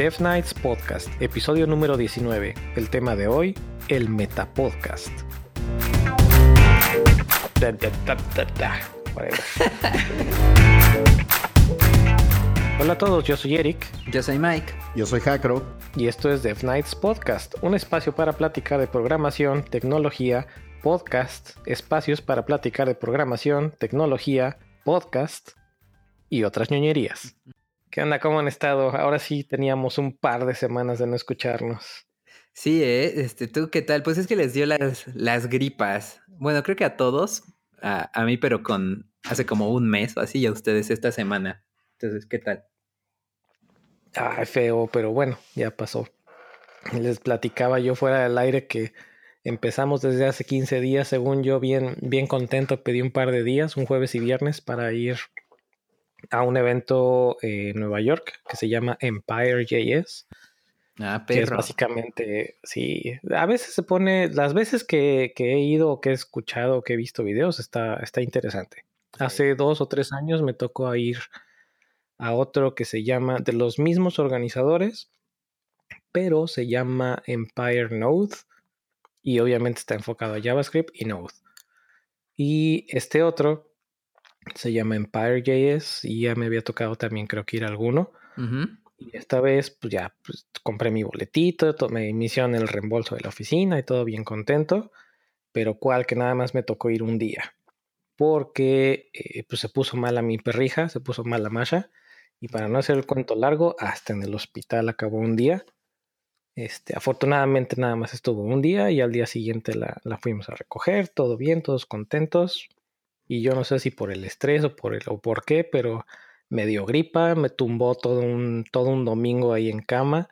Death Nights Podcast, episodio número 19. El tema de hoy, el Metapodcast. Da, da, da, da, da. Whatever. Hola a todos, yo soy Eric Yo soy Mike. Yo soy Jacro. y esto es Dev Nights Podcast, un espacio para platicar de programación, tecnología, podcast, espacios para platicar de programación, tecnología, podcast y otras ñoñerías. ¿Qué onda? ¿Cómo han estado? Ahora sí teníamos un par de semanas de no escucharnos. Sí, ¿eh? Este, ¿Tú qué tal? Pues es que les dio las, las gripas. Bueno, creo que a todos. A, a mí, pero con hace como un mes o así, y a ustedes esta semana. Entonces, ¿qué tal? Ay, feo, pero bueno, ya pasó. Les platicaba yo fuera del aire que empezamos desde hace 15 días, según yo, bien, bien contento. Pedí un par de días, un jueves y viernes, para ir a un evento en Nueva York que se llama Empire JS. Ah, Que es básicamente, sí, a veces se pone, las veces que, que he ido, o que he escuchado, que he visto videos, está, está interesante. Hace dos o tres años me tocó ir a otro que se llama, de los mismos organizadores, pero se llama Empire Node y obviamente está enfocado a JavaScript y Node. Y este otro se llama Empire JS y ya me había tocado también creo que ir a alguno. Y esta vez, pues ya pues, compré mi boletito, tomé me hicieron el reembolso de la oficina y todo bien contento. Pero cual que nada más me tocó ir un día. Porque eh, pues se puso mala mi perrija, se puso mala Masha. Y para no hacer el cuento largo, hasta en el hospital acabó un día. Este, afortunadamente nada más estuvo un día y al día siguiente la, la fuimos a recoger, todo bien, todos contentos. Y yo no sé si por el estrés o por el o por qué, pero me dio gripa, me tumbó todo un, todo un domingo ahí en cama.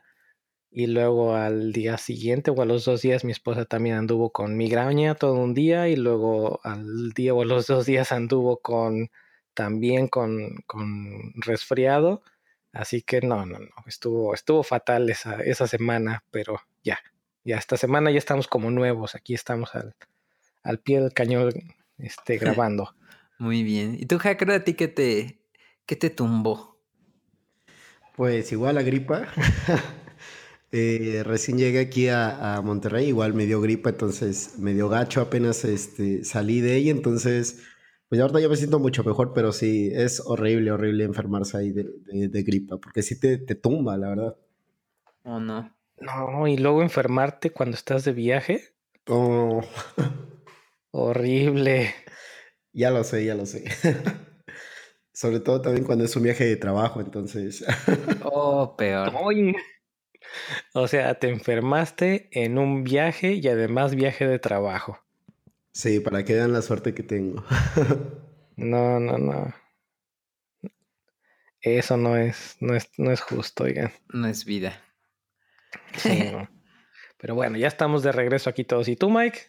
Y luego al día siguiente o a los dos días mi esposa también anduvo con migraña todo un día y luego al día o a los dos días anduvo con también con, con resfriado. Así que no, no, no, estuvo, estuvo fatal esa, esa semana, pero ya, ya esta semana ya estamos como nuevos, aquí estamos al, al pie del cañón este, grabando. Muy bien. ¿Y tú, Hacker, a ti qué te, qué te tumbó? Pues igual la gripa. Eh, recién llegué aquí a, a Monterrey, igual me dio gripa, entonces me dio gacho apenas este, salí de ella, entonces pues ahorita ya me siento mucho mejor, pero sí, es horrible, horrible enfermarse ahí de, de- de gripa, porque sí te, te tumba, la verdad. ¿O no? No, y luego enfermarte cuando estás de viaje, Oh, horrible. ya lo sé, ya lo sé. Sobre todo también cuando es un viaje de trabajo, entonces... Oh, peor. Oye. O sea, te enfermaste en un viaje y además viaje de trabajo. Sí, para que vean la suerte que tengo. No, no, no. Eso no es, no es, no es justo, oigan. No es vida. Sí, no. Pero bueno, ya estamos de regreso aquí todos. ¿Y tú, Mike?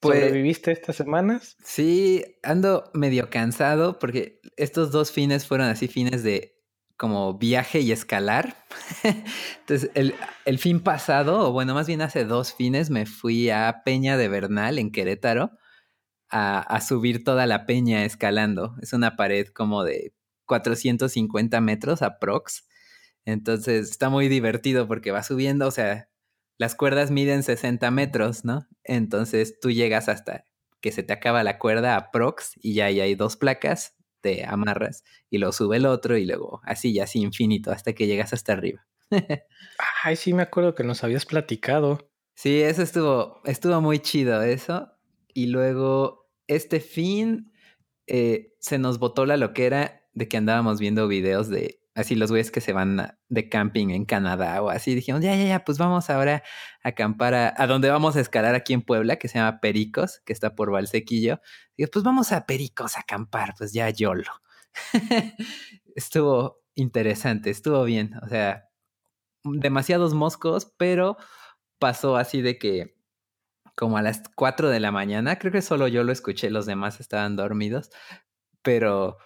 Pues- ¿Sobreviviste estas semanas? Sí, ando medio cansado porque estos dos fines fueron así fines de como viaje y escalar. Entonces, el, el fin pasado, o bueno, más bien hace dos fines, me fui a Peña de Bernal en Querétaro a, a subir toda la peña escalando. Es una pared como de 450 metros aprox. Entonces está muy divertido porque va subiendo, o sea, las cuerdas miden 60 metros, ¿no? Entonces tú llegas hasta que se te acaba la cuerda aprox y ya ahí hay dos placas, te amarras y lo sube el otro y luego así y así infinito hasta que llegas hasta arriba. Ay, sí, me acuerdo que nos habías platicado. Sí, eso estuvo, estuvo muy chido eso. Y luego este fin eh, se nos botó la loquera de que andábamos viendo videos de así los güeyes que se van de camping en Canadá o así. Dijimos, ya, ya, ya, pues vamos ahora a acampar a, a donde vamos a escalar aquí en Puebla, que se llama Pericos, que está por Valsequillo. Digo, pues vamos a Pericos a acampar, pues ya YOLO. estuvo interesante, estuvo bien. O sea, demasiados moscos, pero pasó así de que como a las 4 de la mañana, creo que solo yo lo escuché, los demás estaban dormidos, pero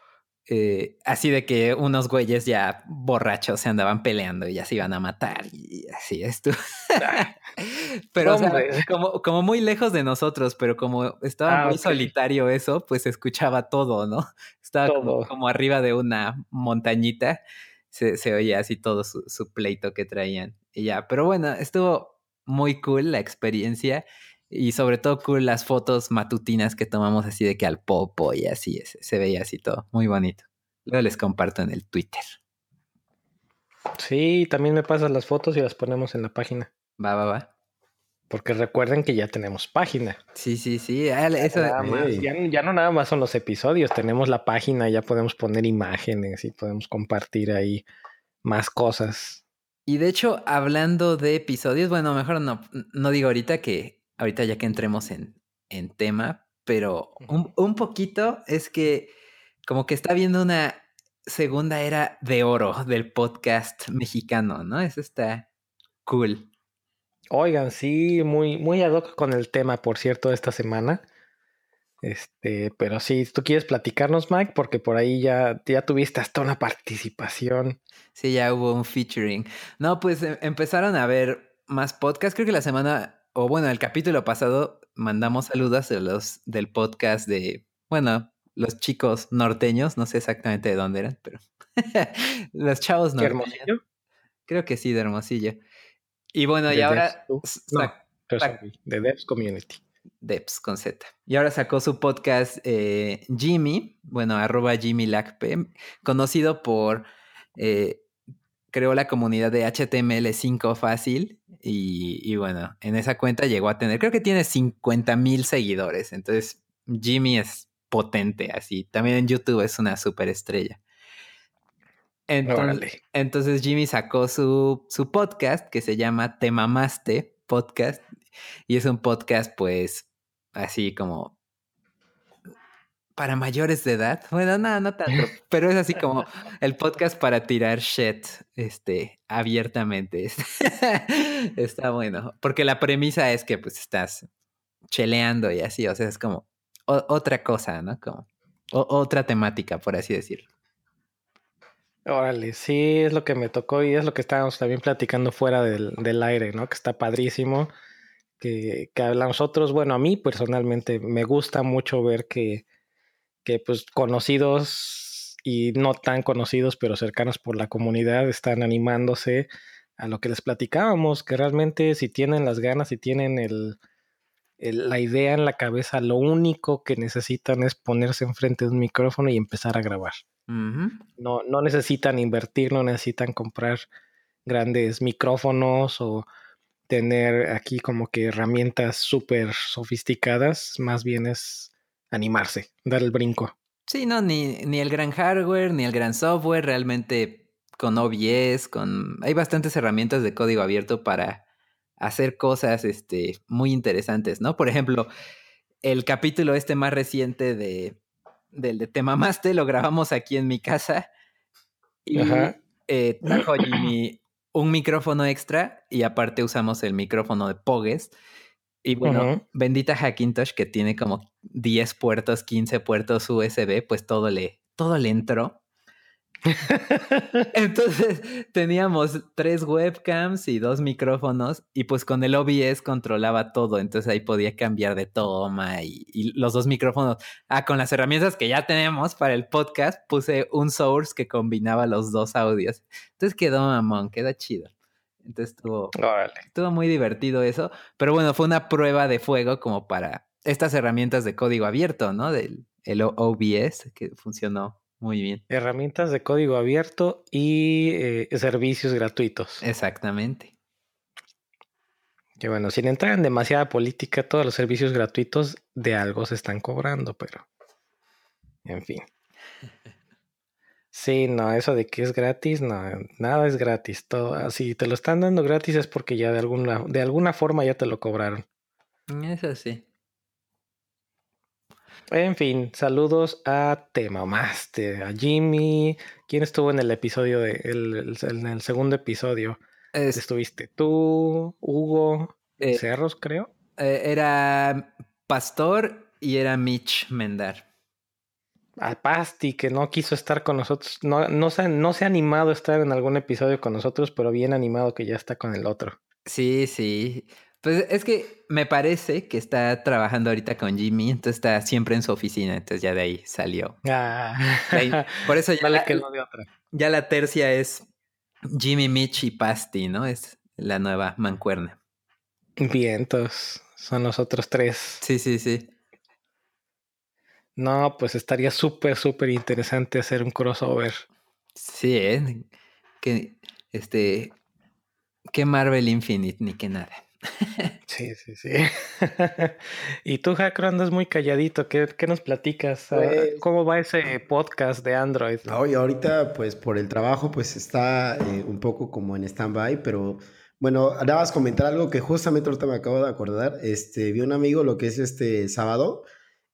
eh, así de que unos güeyes ya borrachos se andaban peleando y ya se iban a matar y así estuvo. pero o sea, Hombre. como, como muy lejos de nosotros, pero como estaba Ah, muy solitario eso, pues se escuchaba todo, ¿no? Estaba como, arriba de una montañita. se, se oía así todo su, su pleito que traían. Y ya, pero bueno, estuvo muy cool la experiencia y sobre todo cool las fotos matutinas que tomamos así de que al popo y así es, se veía así todo, muy bonito. Luego les comparto en el Twitter. Sí, también me pasas las fotos y las ponemos en la página. Va, va, va. Porque recuerden que ya tenemos página. Sí, sí, sí. ah, Eso, Nada más, ya, ya no nada más son los episodios, tenemos la página, ya podemos poner imágenes y podemos compartir ahí más cosas. Y de hecho, hablando de episodios, bueno, mejor no, no digo ahorita que, ahorita ya que entremos en, en tema, pero un, un poquito es que como que está viendo una segunda era de oro del podcast mexicano, ¿no? Eso está cool. Oigan, sí, muy, muy ad hoc con el tema, por cierto, esta semana. Este, pero sí, tú quieres platicarnos, Mike, porque por ahí ya, ya tuviste hasta una participación. Sí, ya hubo un featuring. No, pues em- empezaron a ver más podcasts. Creo que la semana, o bueno, el capítulo pasado mandamos saludos de los del podcast de, bueno, los chicos norteños, no sé exactamente de dónde eran, pero los chavos norteños. hermosillo. Creo que sí, de Hermosillo. Y bueno, y De ahora Devs, No, sorry, de Devs Community. Deps con Z. Y ahora sacó su podcast eh, Jimmy, bueno, arroba Jimmy Lacpe, conocido por, eh, creó la comunidad de HTML5 fácil y, y bueno, en esa cuenta llegó a tener, creo que tiene 50 mil seguidores, entonces Jimmy es potente así, también en YouTube es una superestrella. Entonces, entonces Jimmy sacó su, su podcast que se llama Te Mamaste Podcast y es un podcast pues así como para mayores de edad. Bueno, no, no tanto, pero es así como el podcast para tirar shit este, abiertamente. Está bueno, porque la premisa es que pues estás cheleando y así, o sea, es como otra cosa, ¿no? Como otra temática, por así decirlo. Órale, sí, es lo que me tocó y es lo que estábamos también platicando fuera del, del aire, ¿no? Que está padrísimo. Que, que a nosotros, bueno, a mí personalmente me gusta mucho ver que, que pues conocidos y no tan conocidos, pero cercanos por la comunidad, están animándose a lo que les platicábamos, que realmente si tienen las ganas, si tienen el, el- la idea en la cabeza, lo único que necesitan es ponerse enfrente de un micrófono y empezar a grabar. No, no necesitan invertir, no necesitan comprar grandes micrófonos o tener aquí como que herramientas súper sofisticadas, más bien es animarse, dar el brinco. Sí, no, ni, ni el gran hardware, ni el gran software, realmente con OBS, con... Hay bastantes herramientas de código abierto para hacer cosas este, muy interesantes, ¿no? Por ejemplo, el capítulo este más reciente de, del de Te Mamaste lo grabamos aquí en mi casa y Ajá. eh, trajo Jimmy un micrófono extra y aparte usamos el micrófono de Pogues. Y bueno, bendita Hackintosh que tiene como 10 puertos, 15 puertos USB, pues todo le, todo le entró. Entonces teníamos tres webcams y dos micrófonos y pues con el OBS controlaba todo, entonces ahí podía cambiar de toma y, y los dos micrófonos. Ah, con las herramientas que ya tenemos para el podcast puse un source que combinaba los dos audios. Entonces quedó mamón, queda chido. Entonces estuvo, Órale. estuvo muy divertido eso, pero bueno, fue una prueba de fuego como para estas herramientas de código abierto, ¿no? Del el OBS que funcionó muy bien. Herramientas de código abierto y eh, servicios gratuitos. Exactamente. Que bueno, sin entrar en demasiada política, todos los servicios gratuitos de algo se están cobrando, pero en fin. Sí, no, eso de que es gratis, no, nada es gratis. Todo, si te lo están dando gratis es porque ya de alguna, de alguna forma ya te lo cobraron. Eso sí. En fin, saludos a Te Mamaste, a Jimmy. ¿Quién estuvo en el episodio de el, el- en el segundo episodio? Es- Estuviste tú, Hugo, eh, Cerros, creo. eh, era Pastor y era Mitch Mendar. A Pasti, que no quiso estar con nosotros. No, no, se, no se ha animado a estar en algún episodio con nosotros, pero bien animado que ya está con el otro. Sí, sí. Pues es que me parece que está trabajando ahorita con Jimmy, entonces está siempre en su oficina, entonces ya de ahí salió. Ah. por eso ya, vale la, que no de otra. ya la tercia es Jimmy, Mitch y Pasty, ¿no? Es la nueva mancuerna. Vientos, son los otros tres. Sí, sí, sí. No, pues estaría súper, súper interesante hacer un crossover. Sí, ¿eh? Que, este, que Marvel Infinite, ni que nada. Sí, sí, sí. y tú, Hacker, andas muy calladito. ¿Qué, qué nos platicas? Ah, Pues- ¿Cómo va ese podcast de Android? Hoy ahorita, pues por el trabajo, pues está eh, un poco como en stand-by, pero bueno, nada más comentar algo que justamente ahorita me acabo de acordar. Este, vi un amigo lo que es este sábado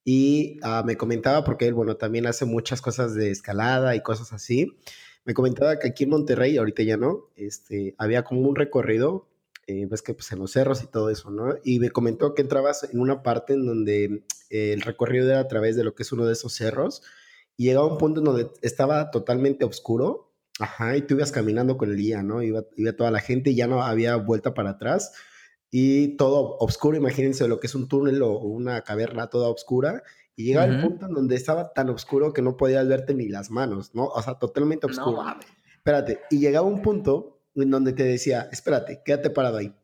y ah, me comentaba, porque él, bueno, también hace muchas cosas de escalada y cosas así. Me comentaba que aquí en Monterrey, ahorita ya no, este, había como un recorrido, eh, ves que pues en los cerros y todo eso, ¿no? Y me comentó que entrabas en una parte en donde eh, el recorrido era a través de lo que es uno de esos cerros y llegaba un punto en donde estaba totalmente oscuro, ajá, y tú ibas caminando con el guía, ¿no? Iba, iba toda la gente y ya no había vuelta para atrás y todo oscuro, imagínense lo que es un túnel o una caverna toda oscura y llegaba el Ujú. punto en donde estaba tan oscuro que no podías verte ni las manos, ¿no? O sea, totalmente oscuro. Espérate, y llegaba un punto en donde te decía, espérate, quédate parado ahí.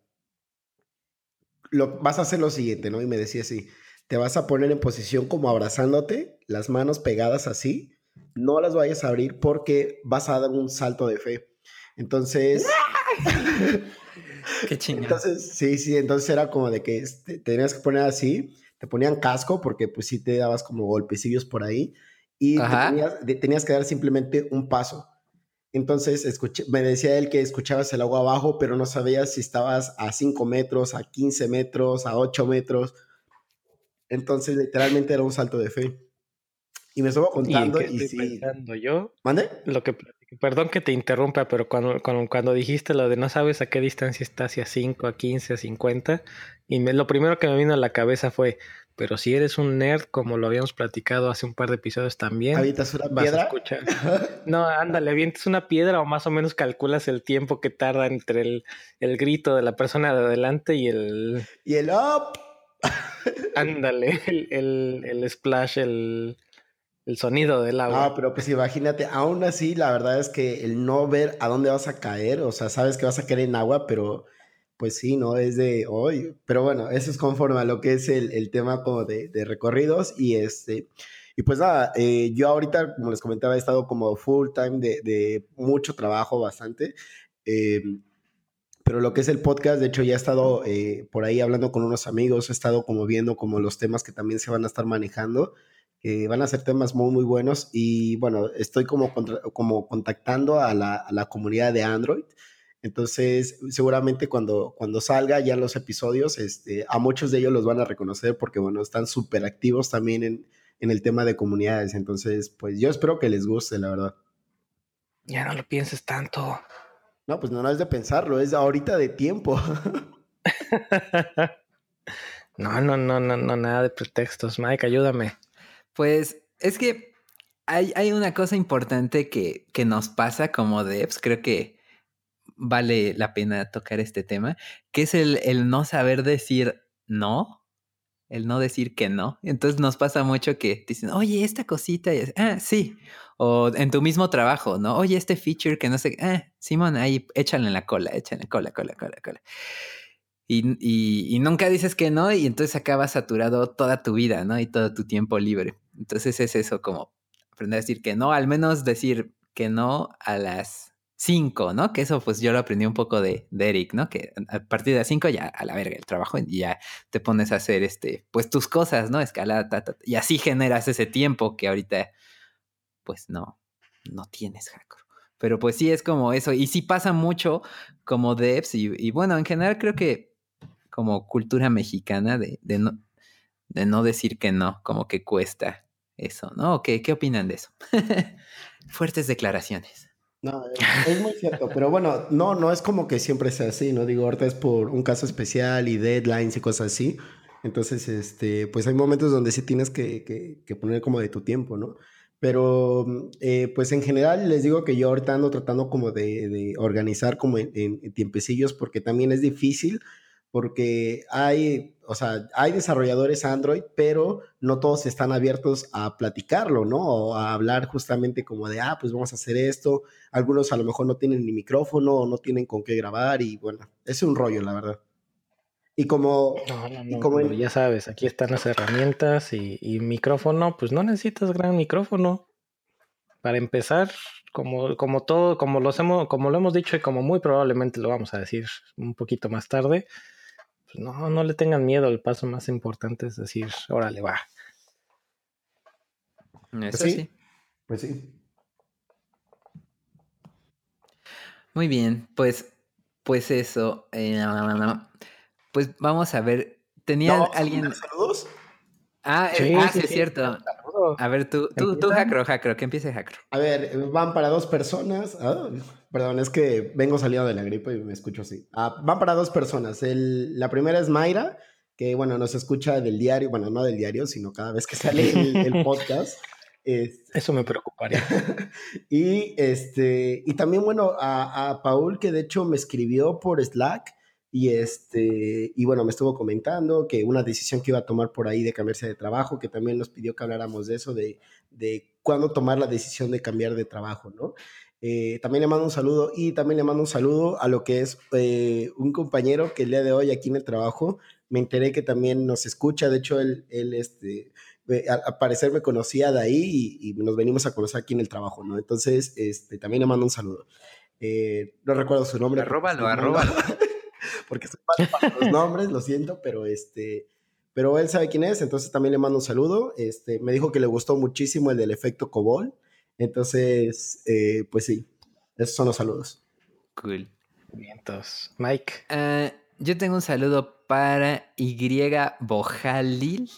Lo, vas a hacer lo siguiente, ¿no? Y me decía así, te vas a poner en posición como abrazándote, las manos pegadas así, no las vayas a abrir porque vas a dar un salto de fe. Entonces, Qué chingón. entonces, sí, sí, entonces era como de que este, te tenías que poner así, te ponían casco porque pues sí te dabas como golpecillos por ahí y tenías, tenías que dar simplemente un paso. Entonces escuché, me decía él que escuchabas el agua abajo, pero no sabías si estabas a 5 metros, a 15 metros, a 8 metros. Entonces literalmente era un salto de fe. Y me estuvo ¿Y en contando qué y, estoy sí. pensando yo? ¿Mande? Lo que perdón que te interrumpa, pero cuando, cuando, cuando dijiste lo de no sabes a qué distancia está, si a 5, a 15, a 50, y me- lo primero que me vino a la cabeza fue, pero si eres un nerd, como lo habíamos platicado hace un par de episodios también, ¿Avientas una piedra? No, ándale, avientes una piedra o más o menos calculas el tiempo que tarda entre el, el grito de la persona de adelante y el, Y el up. ándale, el, el, el splash, el, el sonido del agua. Ah, pero pues imagínate, aún así, la verdad es que el no ver a dónde vas a caer, o sea, sabes que vas a caer en agua, pero pues sí, ¿no? Es de hoy. Pero bueno, eso es conforme a lo que es el, el tema como de, de recorridos y este. Y pues nada, eh, yo ahorita, como les comentaba, he estado como full time de, mucho trabajo, bastante. eh, pero lo que es el podcast, de hecho, ya he estado eh, por ahí hablando con unos amigos, he estado como viendo como los temas que también se van a estar manejando que van a ser temas muy, muy buenos y bueno, estoy como, como contactando a la, a la comunidad de Android. Entonces, seguramente cuando, cuando salga ya los episodios, este, a muchos de ellos los van a reconocer porque, bueno, están súper activos también en, en el tema de comunidades. Entonces, pues yo espero que les guste, la verdad. Ya no lo pienses tanto. No, pues no, no es de pensarlo, es ahorita de tiempo. No, no, no, no, no, nada de pretextos. Mike, ayúdame. Pues es que hay, hay una cosa importante que, que nos pasa como devs, creo que vale la pena tocar este tema, que es el, el no saber decir no, el no decir que no. Entonces nos pasa mucho que dicen, oye, esta cosita, es, ah, sí. O en tu mismo trabajo, ¿no? Oye, este feature que no sé, ah, Simón, ahí échale en la cola, échale en la cola, cola, cola, cola. Y, y, y nunca dices que no, y entonces acabas saturado toda tu vida, ¿no? Y todo tu tiempo libre. Entonces es eso, como aprender a decir que no, al menos decir que no a las 5, ¿no? Que eso pues yo lo aprendí un poco de, de Eric, ¿no? Que a partir de las 5 ya a la verga el trabajo y ya te pones a hacer este, pues tus cosas, ¿no? Escalada, y así generas ese tiempo que ahorita pues no, no tienes, Hacker. Pero pues sí es como eso, y sí pasa mucho como devs y, y bueno, en general creo que como cultura mexicana de, de, no, de no decir que no, como que cuesta eso, ¿no? ¿Qué, qué opinan de eso? Fuertes declaraciones. No, es, muy cierto, pero bueno, no, no es como que siempre sea así, ¿no? Digo, ahorita es por un caso especial y deadlines y cosas así. Entonces, este, pues hay momentos donde sí tienes que, que, poner como de tu tiempo, ¿no? Pero, eh, pues en general les digo que yo ahorita ando tratando como de, de organizar como en, en, en tiempecillos porque también es difícil porque hay, o sea, hay desarrolladores Android, pero no todos están abiertos a platicarlo, ¿no? O a hablar justamente como de, ah, pues vamos a hacer esto. Algunos a lo mejor no tienen ni micrófono o no tienen con qué grabar y bueno, es un rollo, la verdad. Y como, y como ya sabes, aquí están las herramientas y, y, micrófono, pues no necesitas gran micrófono. Para empezar, como, como todo, como lo hemos, como lo hemos dicho y como muy probablemente lo vamos a decir un poquito más tarde, no, no le tengan miedo. El paso más importante es decir, órale, va. Eso pues sí. Pues sí. Muy bien, pues, pues eso. Eh, pues vamos a ver. ¿Tenía alguien. ¿Saludos? Ah, sí, ah, sí, es cierto. A ver, tú, tú, tú, Jacro, Jacro, que empiece Jacro. A ver, van para dos personas. Ah, perdón, es que vengo salido de la gripe y me escucho así. Ah, van para dos personas. El, la primera es Mayra, que bueno, nos escucha del diario, bueno, no del diario, sino cada vez que sale el, podcast. Eso me preocuparía. y este, y también, bueno, a, a Paul, que de hecho me escribió por Slack y, este, y bueno, me estuvo comentando que una decisión que iba a tomar por ahí de cambiarse de trabajo, que también nos pidió que habláramos de eso, de, de cuándo tomar la decisión de cambiar de trabajo, ¿no? Eh, también le mando un saludo y también le mando un saludo a lo que es eh, un compañero que el día de hoy aquí en el trabajo me enteré que también nos escucha, de hecho él, él este, al parecer me conocía de ahí y, nos venimos a conocer aquí en el trabajo, ¿no? Entonces, este, también le mando un saludo. Eh, no recuerdo su nombre. Arróbalo, arróbalo. porque soy malo para los nombres, lo siento, pero este, pero él sabe quién es, entonces también le mando un saludo. Este, me dijo que le gustó muchísimo el del efecto Cobol, entonces, eh, pues sí, esos son los saludos. Cool. Vientos. Mike. Uh, yo tengo un saludo para Y Bojalil,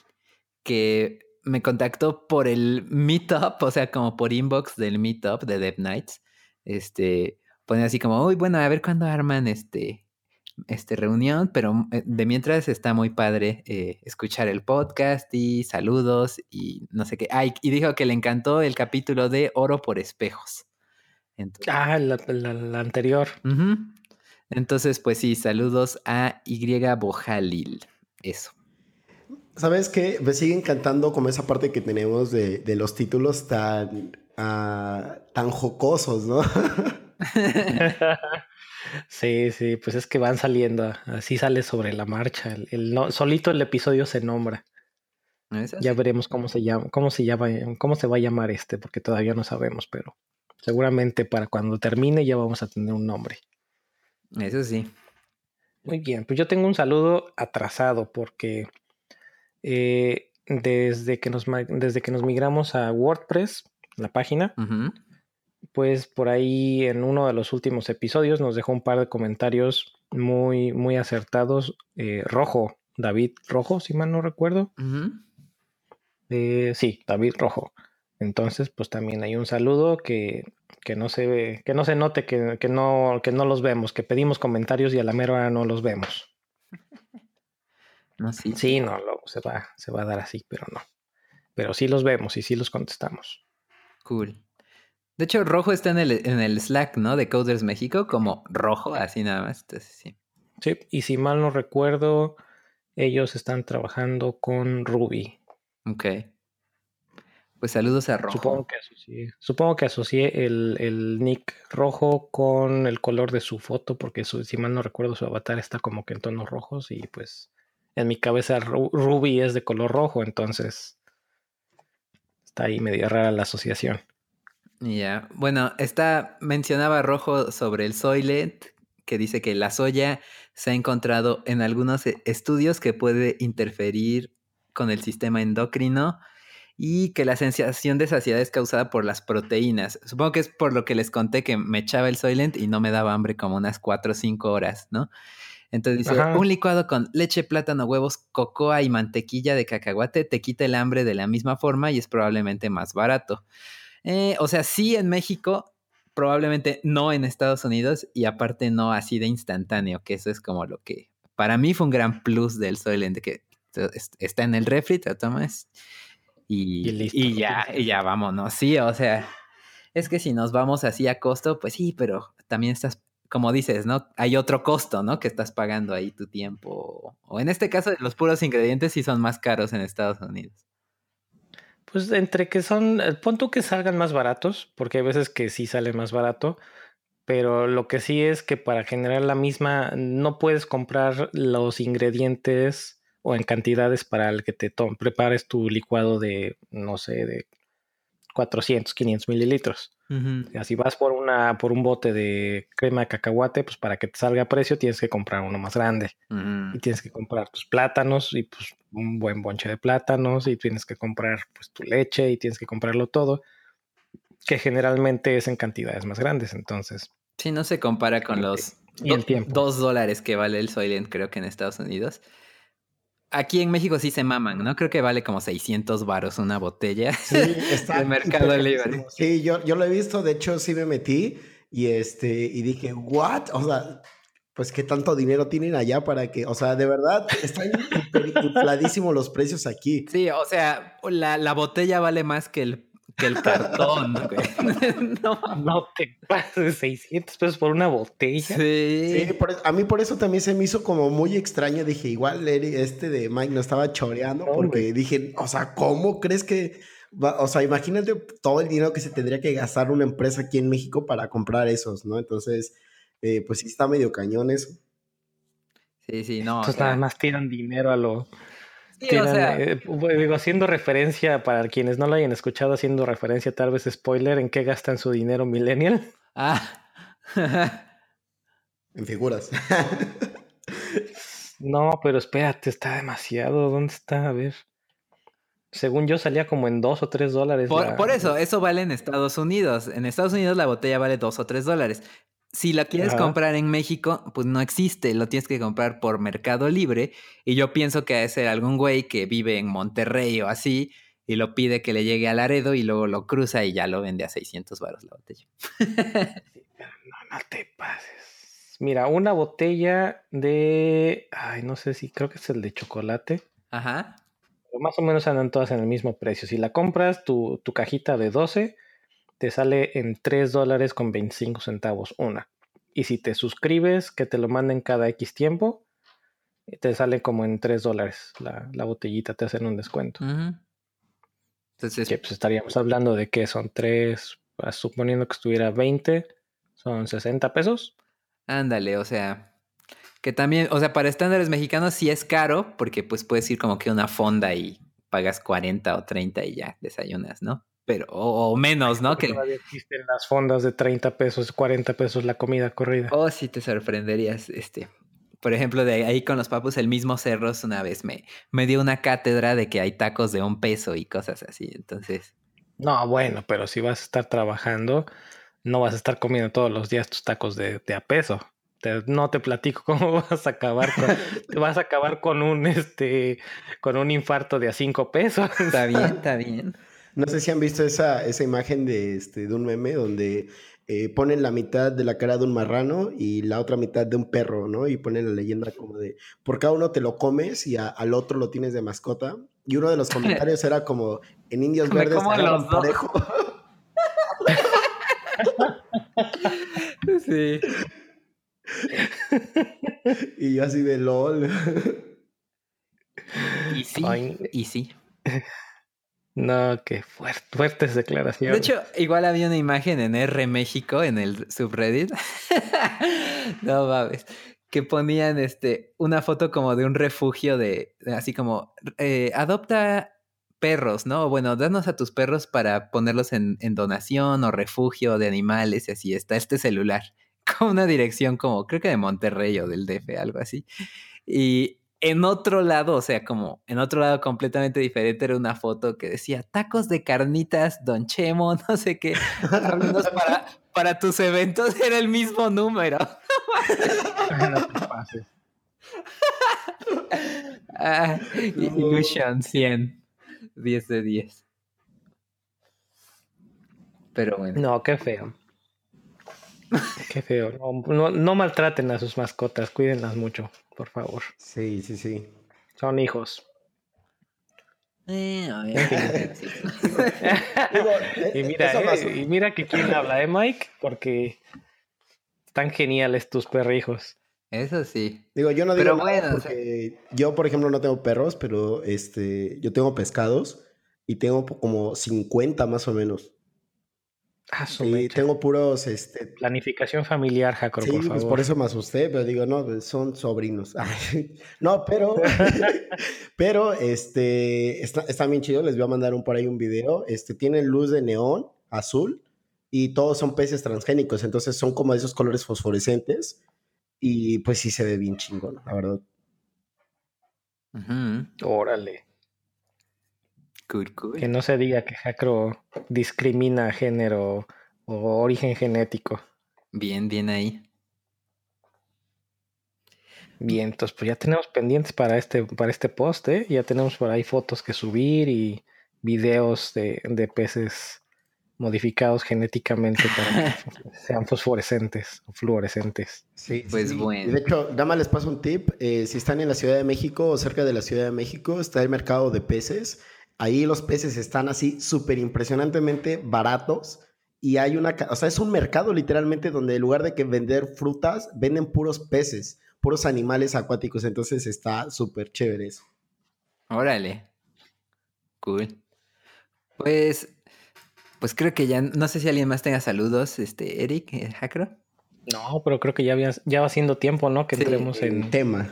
que me contactó por el meetup, o sea, como por inbox del meetup de Dev Nights. Este, pone así como, uy, bueno, a ver cuándo arman este este, reunión, pero eh, de mientras está muy padre eh, escuchar el podcast y saludos y no sé qué. Ay, y dijo que le encantó el capítulo de Oro por Espejos. ah, la, anterior. Entonces, pues sí, saludos a Y Bojalil. Eso. ¿Sabes qué? Me sigue encantando como esa parte que tenemos de, los títulos tan, ah, tan jocosos, ¿no? Sí, sí, pues es que van saliendo, así sale sobre la marcha. El, solito el episodio se nombra. Ya veremos cómo se llama, cómo se llama, cómo se va a llamar este, porque todavía no sabemos, pero seguramente para cuando termine ya vamos a tener un nombre. Eso sí. Muy bien, pues yo tengo un saludo atrasado porque eh, desde, que nos, desde que nos migramos a WordPress, la página, pues por ahí en uno de los últimos episodios nos dejó un par de comentarios muy, muy acertados. Eh, Rojo, David Rojo, si mal no recuerdo. Eh, sí, David Rojo. Entonces, pues también hay un saludo que, que no se ve, que no se note que, que, no, que no los vemos, que pedimos comentarios y a la mera hora no los vemos. No, sí. Sí, no, se, va, se va a dar así, pero no. Pero sí los vemos y sí los contestamos. Cool. De hecho, rojo está en el, en el Slack, ¿no? De Coders México, como rojo, así nada más. Entonces, sí. Sí, y si mal no recuerdo, ellos están trabajando con Ruby. Ok. Pues saludos a Rojo. Supongo que asocié, supongo que asocié el, el, nick rojo con el color de su foto, porque si mal no recuerdo, su avatar está como que en tonos rojos y pues en mi cabeza Ruby es de color rojo, entonces está ahí medio rara la asociación. Ya, bueno, está, mencionaba Rojo sobre el Soylent, que dice que la soya se ha encontrado en algunos e, estudios que puede interferir con el sistema endocrino y que la sensación de saciedad es causada por las proteínas. Supongo que es por lo que les conté que me echaba el Soylent y no me daba hambre como unas 4 o 5 horas, ¿no? Entonces dice, un licuado con leche, plátano, huevos, cocoa y mantequilla de cacahuate te quita el hambre de la misma forma y es probablemente más barato. Eh, o sea, sí en México, probablemente no en Estados Unidos y aparte no así de instantáneo, que eso es como lo que para mí fue un gran plus del Soylent, que está en el refri, te tomas y, y, ya, y ya vámonos. Sí, o sea, es que si nos vamos así a costo, pues sí, pero también estás como dices, ¿no? Hay otro costo, ¿no? Que estás pagando ahí tu tiempo. O en este caso, los puros ingredientes sí son más caros en Estados Unidos. Pues entre que son, el punto que salgan más baratos, porque hay veces que sí sale más barato, pero lo que sí es que para generar la misma no puedes comprar los ingredientes o en cantidades para el que te prepares tu licuado de, no sé, de 400, 500 mililitros. Si vas por, una, por un bote de crema de cacahuate, pues para que te salga a precio tienes que comprar uno más grande. Y tienes que comprar tus plátanos y pues un buen bonche de plátanos y tienes que comprar pues tu leche y tienes que comprarlo todo, que generalmente es en cantidades más grandes. Entonces... Sí, no se compara con los dos dólares que vale el Soylent creo que en Estados Unidos. Aquí en México sí se maman, ¿no? Creo que vale como 600 varos una botella sí, está de Mercado Libre. Sí, yo, yo lo he visto, de hecho sí me metí y este y dije, "What?" O sea, pues qué tanto dinero tienen allá para que, o sea, de verdad están infladísimos los precios aquí. Sí, o sea, la, la botella vale más que el que el cartón, no, no te pases 600 pesos por una botella. Sí. sí a mí por eso también se me hizo como muy extraño. Dije, igual este de Mike no estaba choreando porque dije, o sea, ¿cómo crees que... o sea, imagínate todo el dinero que se tendría que gastar una empresa aquí en México para comprar esos, ¿no? Entonces, eh, pues sí está medio cañón eso. Sí, sí, no. Entonces nada más tiran dinero a lo eh, digo, haciendo referencia, para quienes no lo hayan escuchado, haciendo referencia, tal vez spoiler, ¿en qué gastan su dinero millennial? Ah. en figuras. no, pero espérate, está demasiado. ¿Dónde está? A ver. Según yo salía como en dos o tres dólares. Por, eso, eso vale en Estados Unidos. En Estados Unidos la botella vale dos o tres dólares. Si la quieres comprar en México, pues no existe, lo tienes que comprar por Mercado Libre. Y yo pienso que debe ser algún güey que vive en Monterrey o así y lo pide que le llegue a Laredo y luego lo cruza y ya lo vende a 600 baros la botella. no, no te pases. Mira, una botella de. Ay, no sé si creo que es el de chocolate. Ajá. Pero más o menos andan todas en el mismo precio. Si la compras, tu, tu cajita de 12 te sale en 3 dólares con 25 centavos una. Y si te suscribes, que te lo manden cada X tiempo, te sale como en 3 dólares la, botellita, te hacen un descuento. Entonces, pues estaríamos hablando de que son 3, ah, suponiendo que estuviera 20, son 60 pesos. Ándale, o sea, que también, o sea, para estándares mexicanos sí es caro, porque pues puedes ir como que una fonda y pagas 40 o 30 y ya desayunas, ¿no? Pero o, menos, ¿no? Que todavía existen las fondas de 30 pesos, 40 pesos la comida corrida. Oh, sí te sorprenderías, este. Por ejemplo, de ahí con los papus, el mismo Cerros una vez me, me dio una cátedra de que hay tacos de un peso y cosas así. Entonces. No, bueno, pero si vas a estar trabajando, no vas a estar comiendo todos los días tus tacos de, a peso. no te platico cómo vas a acabar con, te vas a acabar con un este con un infarto de a cinco pesos. Está bien, está bien. No sé si han visto esa, esa imagen de, este, de un meme donde eh, ponen la mitad de la cara de un marrano y la otra mitad de un perro, ¿no? Y ponen la leyenda como de, por cada uno te lo comes y al otro lo tienes de mascota. Y uno de los comentarios era como, en Indios Verdes los parejo. sí. y yo así de LOL. y sí, y sí. No, qué fuertes declaraciones. De hecho, igual había una imagen en R México, en el subreddit. no mames. Que ponían este, una foto como de un refugio de, así como, eh, adopta perros, ¿no? Bueno, danos a tus perros para ponerlos en, en, donación o refugio de animales y así está este celular. Con una dirección como, creo que de Monterrey o del DF, algo así. Y en otro lado, o sea, como en otro lado completamente diferente, era una foto que decía tacos de carnitas, Don Chemo, no sé qué. para, para tus eventos era el mismo número. no te pases. Ah, Illusion 100. 10 de 10. Pero bueno. No, qué feo. Qué feo. No, no, maltraten a sus mascotas, cuídenlas mucho, por favor. Sí, sí, sí. Son hijos. Eh, y, mira, eh, y mira que quién habla, ¿eh, Mike? Porque están geniales tus perrijos. Eso sí. Digo, yo no digo nada porque yo, por ejemplo, no tengo perros, pero este, yo tengo pescados y tengo como 50 más o menos. Ah, sí, tengo puros, este... Planificación familiar, Jacob, sí, por Pues por eso me asusté, pero digo, no, pues, son sobrinos. no, pero, pero, este, está, está, bien chido, les voy a mandar un, por ahí un video. Este, tienen luz de neón azul y todos son peces transgénicos, entonces son como esos colores fosforescentes y pues sí se ve bien chingón, la verdad. Órale. Cool, Que no se diga que Jacro discrimina género o origen genético. Bien, bien ahí. Bien, entonces pues ya tenemos pendientes para este, para este post, ¿eh? Ya tenemos por ahí fotos que subir y videos de, de peces modificados genéticamente para que sean fosforescentes o fluorescentes. Sí, pues bueno. De hecho, nada más les paso un tip. Eh, si están en la Ciudad de México o cerca de la Ciudad de México, está el mercado de peces. Ahí los peces están así súper impresionantemente baratos. Y hay una, o sea, es un mercado literalmente donde en lugar de que vender frutas, venden puros peces, puros animales acuáticos. Entonces está súper chévere eso. Órale. Cool. Pues pues creo que ya, no sé si alguien más tenga saludos, este, Eric, eh, Jacro. No, pero creo que ya, ya va siendo tiempo, ¿no? Que entremos en, tema.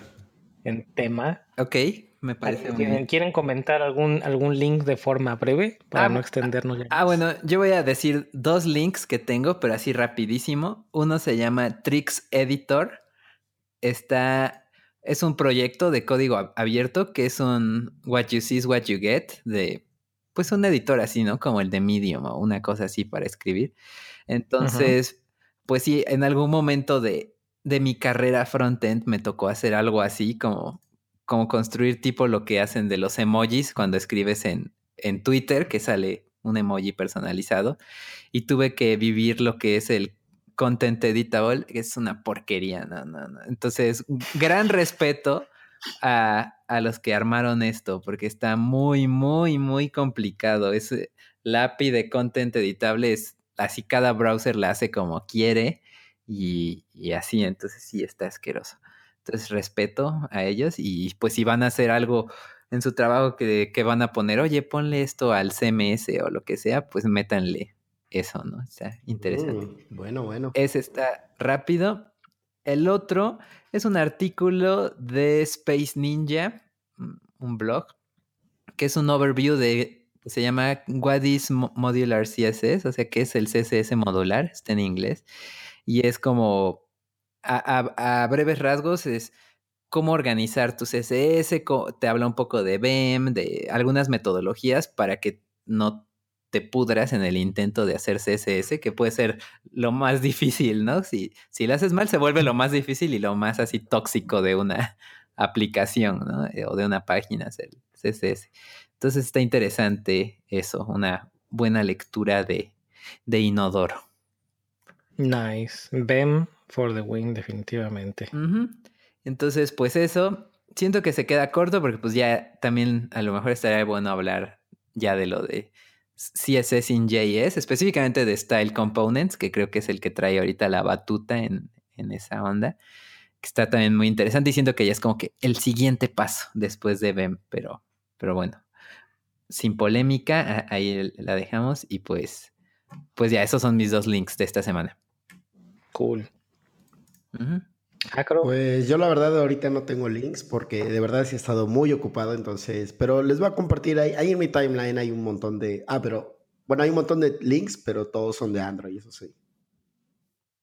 En tema. Ok, me parece bien. ¿Quieren comentar algún, algún link de forma breve para ah, no extendernos ya? Ah, bueno, yo voy a decir dos links que tengo, pero así rapidísimo. Uno se llama Tricks Editor. Está es un proyecto de código abierto que es un What You See is What You Get de pues un editor así, ¿no? Como el de Medium o una cosa así para escribir. Entonces, pues sí, en algún momento de, de mi carrera frontend me tocó hacer algo así, como, como construir tipo lo que hacen de los emojis cuando escribes en, en Twitter, que sale un emoji personalizado, y tuve que vivir lo que es el content editable, que es una porquería, no, no, no. Entonces, gran respeto a, a los que armaron esto, porque está muy, muy, muy complicado. Es la API de content editable es así cada browser la hace como quiere y, así, entonces sí está asqueroso. Entonces respeto a ellos y pues si van a hacer algo en su trabajo que, que van a poner, oye, ponle esto al CMS o lo que sea, pues métanle eso, ¿no? Está interesante. Mm, bueno, bueno. Ese está rápido. El otro es un artículo de Space Ninja, un blog, que es un overview de, se llama What is Modular CSS, o sea, que es el CSS modular, está en inglés, y es como, a, breves rasgos, es cómo organizar tu CSS, te habla un poco de BEM, de algunas metodologías para que no te pudras en el intento de hacer CSS, que puede ser lo más difícil, ¿no? Si, si lo haces mal, se vuelve lo más difícil y lo más así tóxico de una aplicación, ¿no? Eh, o de una página, hacer CSS. Entonces está interesante eso, una buena lectura de, de inodoro. Nice. BEM for the win, definitivamente. Entonces, pues eso. Siento que se queda corto porque pues ya también a lo mejor estaría bueno hablar ya de lo de CSS in JS, específicamente de Style Components, que creo que es el que trae ahorita la batuta en, esa onda, que está también muy interesante y siento que ya es como que el siguiente paso después de BEM, pero, pero bueno, sin polémica, ahí la dejamos y pues, pues ya, esos son mis dos links de esta semana. Cool. Ah, pues yo la verdad ahorita no tengo links porque de verdad sí he estado muy ocupado, entonces, pero les voy a compartir ahí, ahí en mi timeline hay un montón de, ah, pero, bueno, hay un montón de links, pero todos son de Android, eso sí.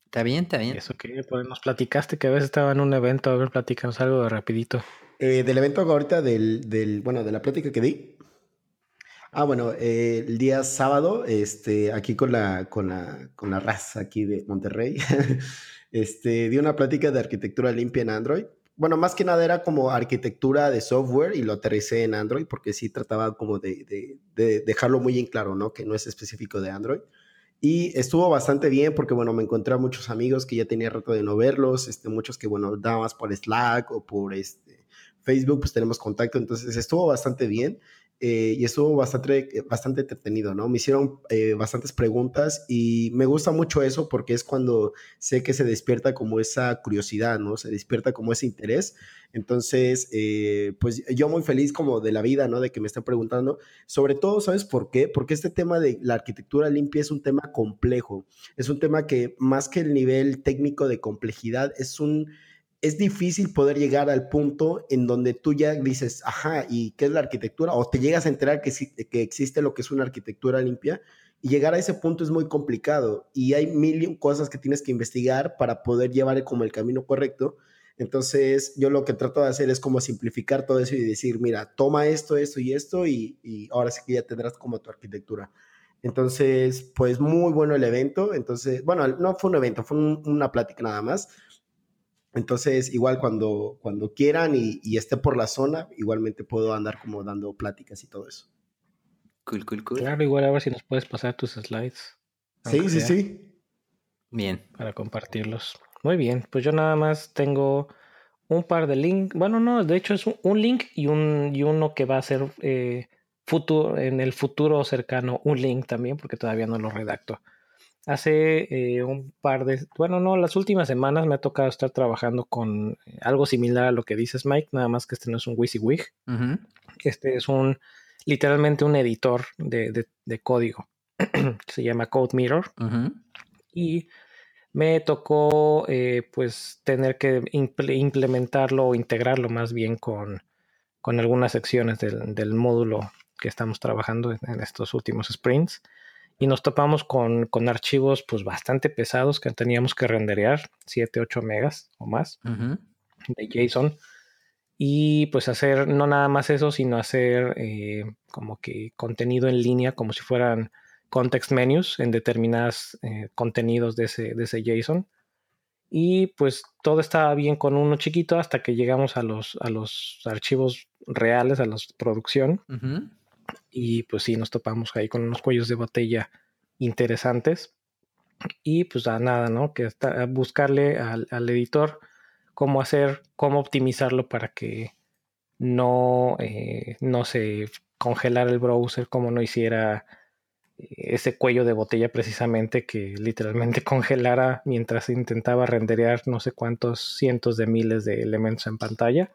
Está bien, está bien. Eso que pues nos platicaste que a veces estaba en un evento, a ver, platícanos algo de rapidito. Eh, del evento ahorita, del, del, bueno, de la plática que di. Ah, bueno, eh, el día sábado, este, aquí con la, con la, con la raza aquí de Monterrey, este, di una plática de arquitectura limpia en Android. Bueno, más que nada era como arquitectura de software y lo aterricé en Android porque sí trataba como de, dejarlo muy en claro, ¿no? Que no es específico de Android. Y estuvo bastante bien porque, bueno, me encontré a muchos amigos que ya tenía rato de no verlos, este, muchos que, bueno, daban más por Slack o por este, Facebook pues tenemos contacto, entonces estuvo bastante bien. Eh, y estuvo bastante, bastante entretenido, ¿no? Me hicieron eh, bastantes preguntas y me gusta mucho eso porque es cuando sé que se despierta como esa curiosidad, ¿no? Se despierta como ese interés. Entonces, eh, pues yo muy feliz como de la vida, ¿no? De que me estén preguntando. Sobre todo, ¿sabes por qué? Porque este tema de la arquitectura limpia es un tema complejo. Es un tema que más que el nivel técnico de complejidad, es un es difícil poder llegar al punto en donde tú ya dices, ajá, ¿y qué es la arquitectura? O te llegas a enterar que, que existe lo que es una arquitectura limpia y llegar a ese punto es muy complicado y hay mil cosas que tienes que investigar para poder llevar como el camino correcto. Entonces, yo lo que trato de hacer es como simplificar todo eso y decir, mira, toma esto, esto y esto y, y ahora sí que ya tendrás como tu arquitectura. Entonces, pues muy bueno el evento. Entonces, bueno, no fue un evento, fue una plática nada más entonces, igual cuando, cuando quieran y, esté por la zona, igualmente puedo andar como dando pláticas y todo eso. Cool, cool, cool. Claro, igual a ver si nos puedes pasar tus slides. Sí, sí, sí. Bien. Para compartirlos. Muy bien, pues yo nada más tengo un par de links. Bueno, no, de hecho es un, link y, un, y uno que va a ser eh, futuro, en el futuro cercano un link también, porque todavía no lo redacto. Hace eh, un par de, bueno, no, las últimas semanas me ha tocado estar trabajando con eh, algo similar a lo que dices, Mike, nada más que este no es un WYSIWYG. Este es un, literalmente un editor de, código. Se llama Code Mirror. Y me tocó, eh, pues, tener que implementarlo o integrarlo más bien con, con algunas secciones del, del módulo que estamos trabajando en estos últimos sprints y nos topamos con, archivos pues bastante pesados que teníamos que renderear, 7, 8 megas o más de JSON. Y pues hacer no nada más eso, sino hacer eh, como que contenido en línea, como si fueran context menus en determinados eh, contenidos de ese, de ese JSON. Y pues todo estaba bien con uno chiquito hasta que llegamos a los, a los archivos reales, a la producción. Y pues sí, nos topamos ahí con unos cuellos de botella interesantes. Y pues a nada, ¿no? Que está, buscarle al, editor cómo hacer, cómo optimizarlo para que no, eh, no se congelara el browser, como no hiciera ese cuello de botella precisamente que literalmente congelara mientras intentaba renderear no sé cuántos cientos de miles de elementos en pantalla.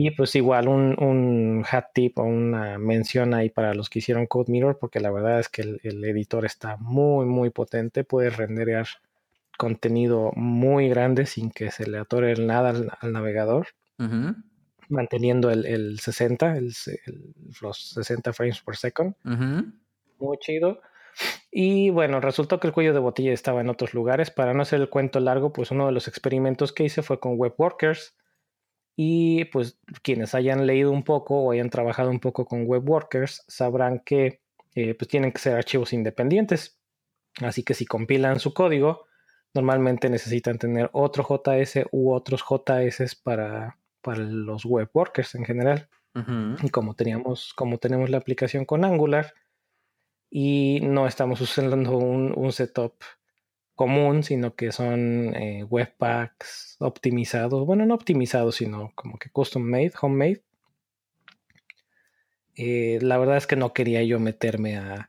Y pues igual un, un, hat tip o una mención ahí para los que hicieron Code Mirror, porque la verdad es que el, editor está muy, muy potente, puede renderear contenido muy grande sin que se le atore nada al, navegador. Manteniendo el, 60, el, los 60 frames per second muy chido. Y bueno, resultó que el cuello de botella estaba en otros lugares. Para no hacer el cuento largo, pues uno de los experimentos que hice fue con WebWorkers. Y pues quienes hayan leído un poco o hayan trabajado un poco con WebWorkers sabrán que eh, pues tienen que ser archivos independientes. Así que si compilan su código, normalmente necesitan tener otro JS u otros JS para, para los WebWorkers en general. Y como teníamos, como tenemos la aplicación con Angular, y no estamos usando un, setup común, sino que son eh, webpacks optimizados, bueno, no optimizados, sino como que custom made, homemade. Eh, la verdad es que no quería yo meterme a,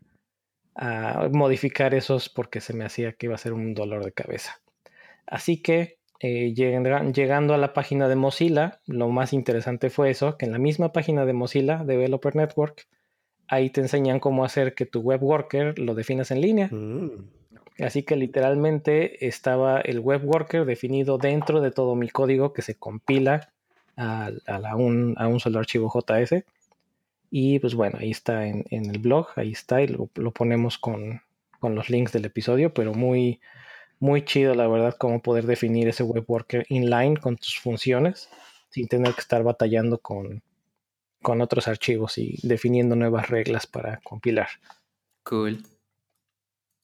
modificar esos porque se me hacía que iba a ser un dolor de cabeza. Así que eh, llegando a la página de Mozilla, lo más interesante fue eso, que en la misma página de Mozilla Developer Network ahí te enseñan cómo hacer que tu web worker lo definas en línea. Mm. Así que literalmente estaba el web worker definido dentro de todo mi código que se compila a, un, solo archivo JS. Y pues bueno, ahí está en, el blog, ahí está, y lo, ponemos con, los links del episodio, pero muy, chido, la verdad, cómo poder definir ese web worker inline con tus funciones sin tener que estar batallando con otros archivos y definiendo nuevas reglas para compilar. Cool.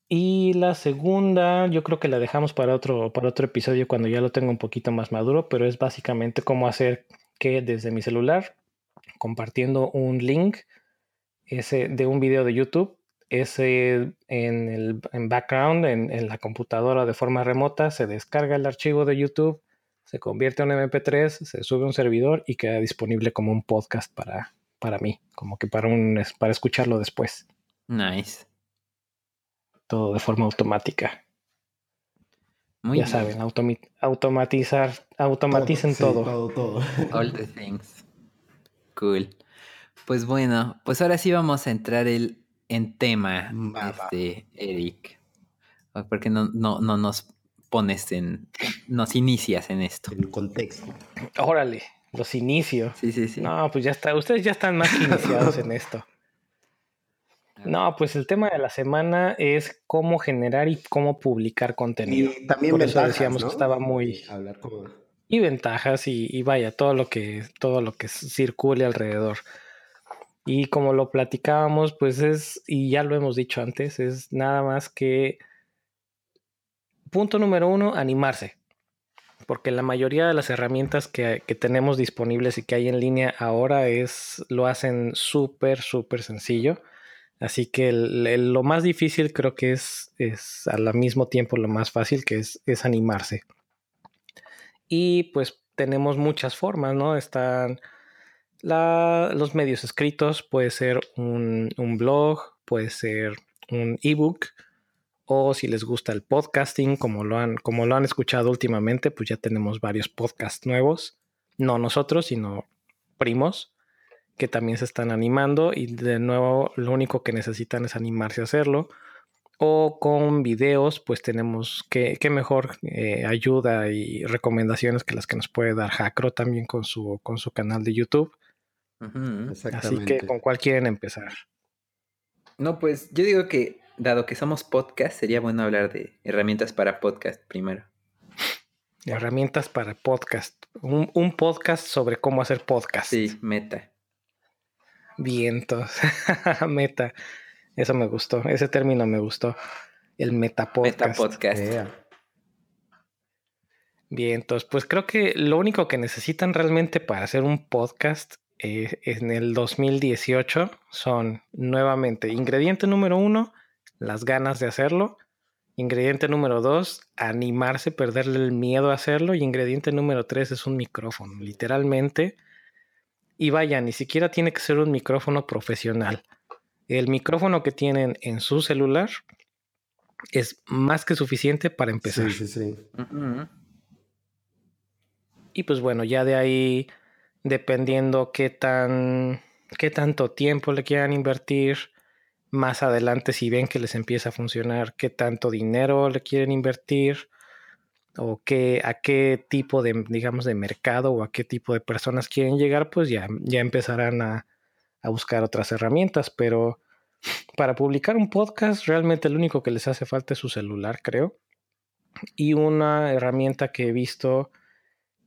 Y la segunda, yo creo que la dejamos para otro, para otro episodio cuando ya lo tengo un poquito más maduro, pero es básicamente cómo hacer que desde mi celular, compartiendo un link ese, de un video de YouTube, ese en el en background, en, en la computadora de forma remota, se descarga el archivo de YouTube, se convierte en MP3, se sube a un servidor y queda disponible como un podcast para, para mí, como que para, un, para escucharlo después. Nice. Todo de forma automática. Muy ya bien. saben, automi- automatizar, automaticen Sí, todo. todo, todo. All the things. Cool. Pues bueno, pues ahora sí vamos a entrar el, en tema, este, Eric. Porque no, no, no nos pones en, nos inicias en esto. En contexto. Órale, los inicios. Sí, sí, sí. No, pues ya está. Ustedes ya están más que iniciados en esto. No, pues el tema de la semana es cómo generar y cómo publicar contenido. Y también Por eso decíamos ¿no? que estaba muy- Hablar como... Y ventajas y, y vaya, todo lo que, todo lo que circule alrededor. Y como lo platicábamos, pues es, y ya lo hemos dicho antes, es nada más que punto número uno, animarse. Porque la mayoría de las herramientas que, que tenemos disponibles y que hay en línea ahora es, lo hacen súper, súper sencillo. Así que lo más difícil creo que es, es al mismo tiempo lo más fácil, que es, es animarse. Y pues tenemos muchas formas, ¿no? Están la- los medios escritos, puede ser un, un blog, puede ser un ebook, o si les gusta el podcasting, como lo, han, como lo han escuchado últimamente, pues ya tenemos varios podcasts nuevos, no nosotros, sino primos, que también se están animando y de nuevo lo único que necesitan es animarse a hacerlo. O con videos, pues tenemos que, que mejor eh, ayuda y recomendaciones que las que nos puede dar Jacro también con su, con su canal de YouTube. Así Exactamente. que, ¿con cuál quieren empezar? No, pues yo digo que, dado que somos podcast, sería bueno hablar de herramientas para podcast primero. Herramientas para podcast. Un, un podcast sobre cómo hacer podcast. Sí, meta. Vientos. Meta. Eso me gustó. Ese término me gustó. El metapodcast. Meta podcast. Ea. Vientos. Pues creo que lo único que necesitan realmente para hacer un podcast eh, en el 2018 son nuevamente ingrediente número uno, las ganas de hacerlo. Ingrediente número dos, animarse, perderle el miedo a hacerlo. Y ingrediente número tres es un micrófono, literalmente. Y vaya, ni siquiera tiene que ser un micrófono profesional. El micrófono que tienen en su celular es más que suficiente para empezar. Sí, sí, sí. Y pues bueno, ya de ahí, dependiendo qué tan, qué tanto tiempo le quieran invertir, más adelante si ven que les empieza a funcionar, qué tanto dinero le quieren invertir, o qué, a qué tipo de, digamos, de mercado o a qué tipo de personas quieren llegar, pues ya, ya empezarán a, a buscar otras herramientas. Pero para publicar un podcast, realmente lo único que les hace falta es su celular, creo. Y una herramienta que he visto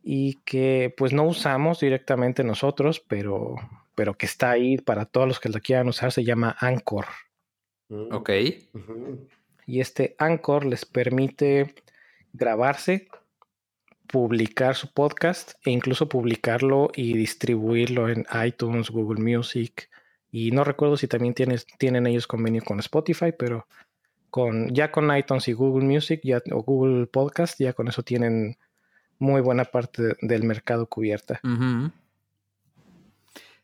y que pues no usamos directamente nosotros, pero, pero que está ahí para todos los que la quieran usar, se llama Anchor. Mm. Ok. Y este Anchor les permite grabarse, publicar su podcast e incluso publicarlo y distribuirlo en iTunes, Google Music. Y no recuerdo si también tienen ellos convenio con Spotify, pero con, ya con iTunes y Google Music ya, o Google Podcast, ya con eso tienen muy buena parte de- del mercado cubierta.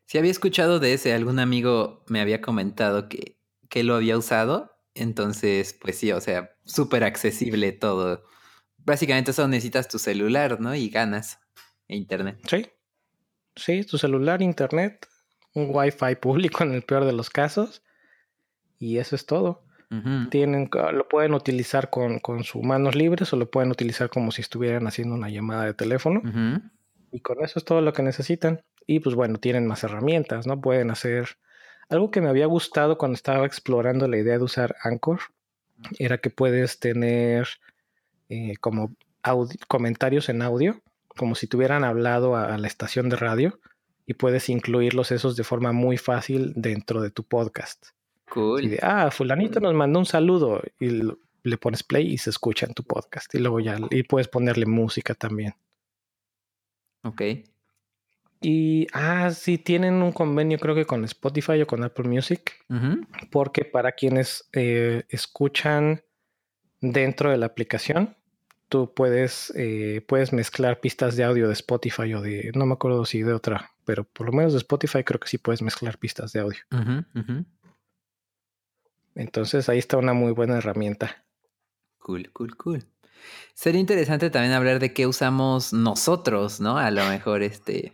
Sí, había escuchado de ese. Algún amigo me había comentado que, que lo había usado. Entonces, pues sí, o sea, súper accesible todo. Básicamente solo necesitas tu celular, ¿no? Y ganas e internet. Sí, sí, tu celular, internet, un Wi-Fi público en el peor de los casos. Y eso es todo. Tienen, lo pueden utilizar con, con sus manos libres o lo pueden utilizar como si estuvieran haciendo una llamada de teléfono. Y con eso es todo lo que necesitan. Y pues bueno, tienen más herramientas, ¿no? Pueden hacer algo que me había gustado cuando estaba explorando la idea de usar Anchor. Era que puedes tener eh, como comentarios en audio, como si tuvieran hablado a, a la estación de radio. Y puedes incluirlos esos de forma muy fácil dentro de tu podcast. Cool. De, ah, fulanito nos mandó un saludo y le pones play y se escucha en tu podcast. Y luego ya, y puedes ponerle música también. Ok. Y, ah, sí, tienen un convenio creo que con Spotify o con Apple Music, porque para quienes eh, escuchan dentro de la aplicación, tú puedes, eh, puedes mezclar pistas de audio de Spotify o de, no me acuerdo si de otra, pero por lo menos de Spotify creo que sí puedes mezclar pistas de audio. Entonces ahí está una muy buena herramienta. Cool, cool, cool. Sería interesante también hablar de qué usamos nosotros, ¿no? A lo mejor este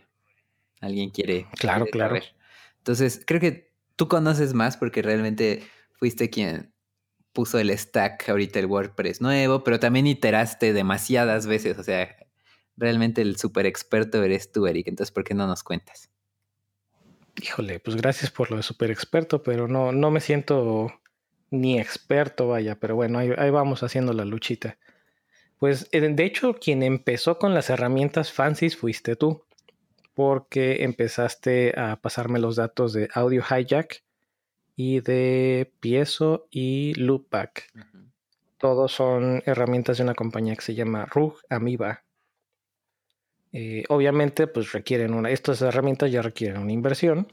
alguien quiere. Claro, claro. Entonces, creo que tú conoces más porque realmente fuiste quien puso el stack ahorita el WordPress nuevo, pero también iteraste demasiadas veces, o sea, realmente el super experto eres tú, Eric, entonces ¿por qué no nos cuentas? Híjole, pues gracias por lo de super experto, pero no, no me siento ni experto, vaya, pero bueno, ahí, vamos haciendo la luchita. Pues eh, de hecho, quien empezó con las herramientas fancies fuiste tú, porque empezaste a pasarme los datos de Audio Hijack y de Piezo y Loopback. Todos son herramientas de una compañía que se llama RUG Amiba. Eh, obviamente, pues requieren una. Estas herramientas ya requieren una inversión,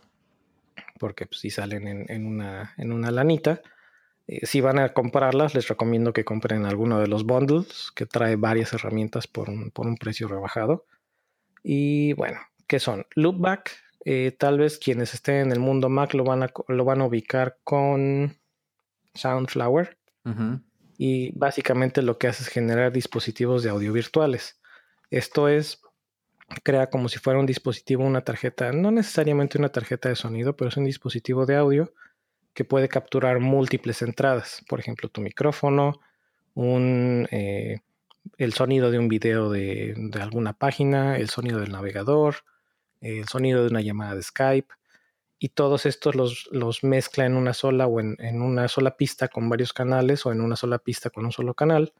porque pues, si salen en, una, en una lanita. Eh, si van a comprarlas, les recomiendo que compren alguno de los bundles que trae varias herramientas por un, precio rebajado. Y bueno, ¿qué son? Loopback, eh, tal vez quienes estén en el mundo Mac lo van a, lo van a ubicar con Soundflower. Y básicamente lo que hace es generar dispositivos de audio virtuales. Esto es, crea como si fuera un dispositivo, una tarjeta, no necesariamente una tarjeta de sonido, pero es un dispositivo de audio que puede capturar múltiples entradas, por ejemplo, tu micrófono, un, eh, el sonido de un video de, alguna página, el sonido del navegador, el sonido de una llamada de Skype, y todos estos los, los mezcla en una sola o en, una sola pista con varios canales o en una sola pista con un solo canal,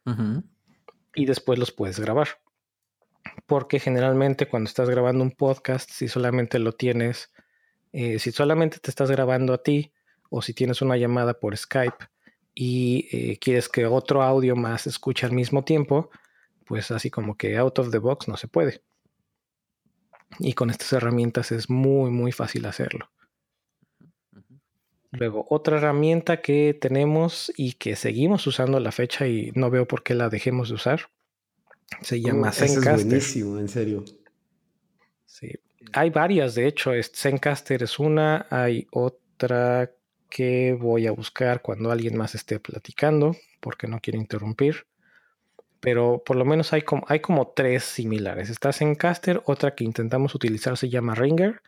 y después los puedes grabar. Porque generalmente cuando estás grabando un podcast, si solamente lo tienes, eh, si solamente te estás grabando a ti, o si tienes una llamada por Skype y eh, quieres que otro audio más escuche al mismo tiempo, pues así como que out of the box no se puede. Y con estas herramientas es muy, muy fácil hacerlo. Luego, otra herramienta que tenemos y que seguimos usando a la fecha y no veo por qué la dejemos de usar, se llama Zencaster. Es buenísimo, en serio. Sí. Hay varias, de hecho, Zencaster es una, hay otra que voy a buscar cuando alguien más esté platicando, porque no quiero interrumpir. Pero por lo menos hay como, hay como tres similares. Estás en Caster, otra que intentamos utilizar se llama Ringer,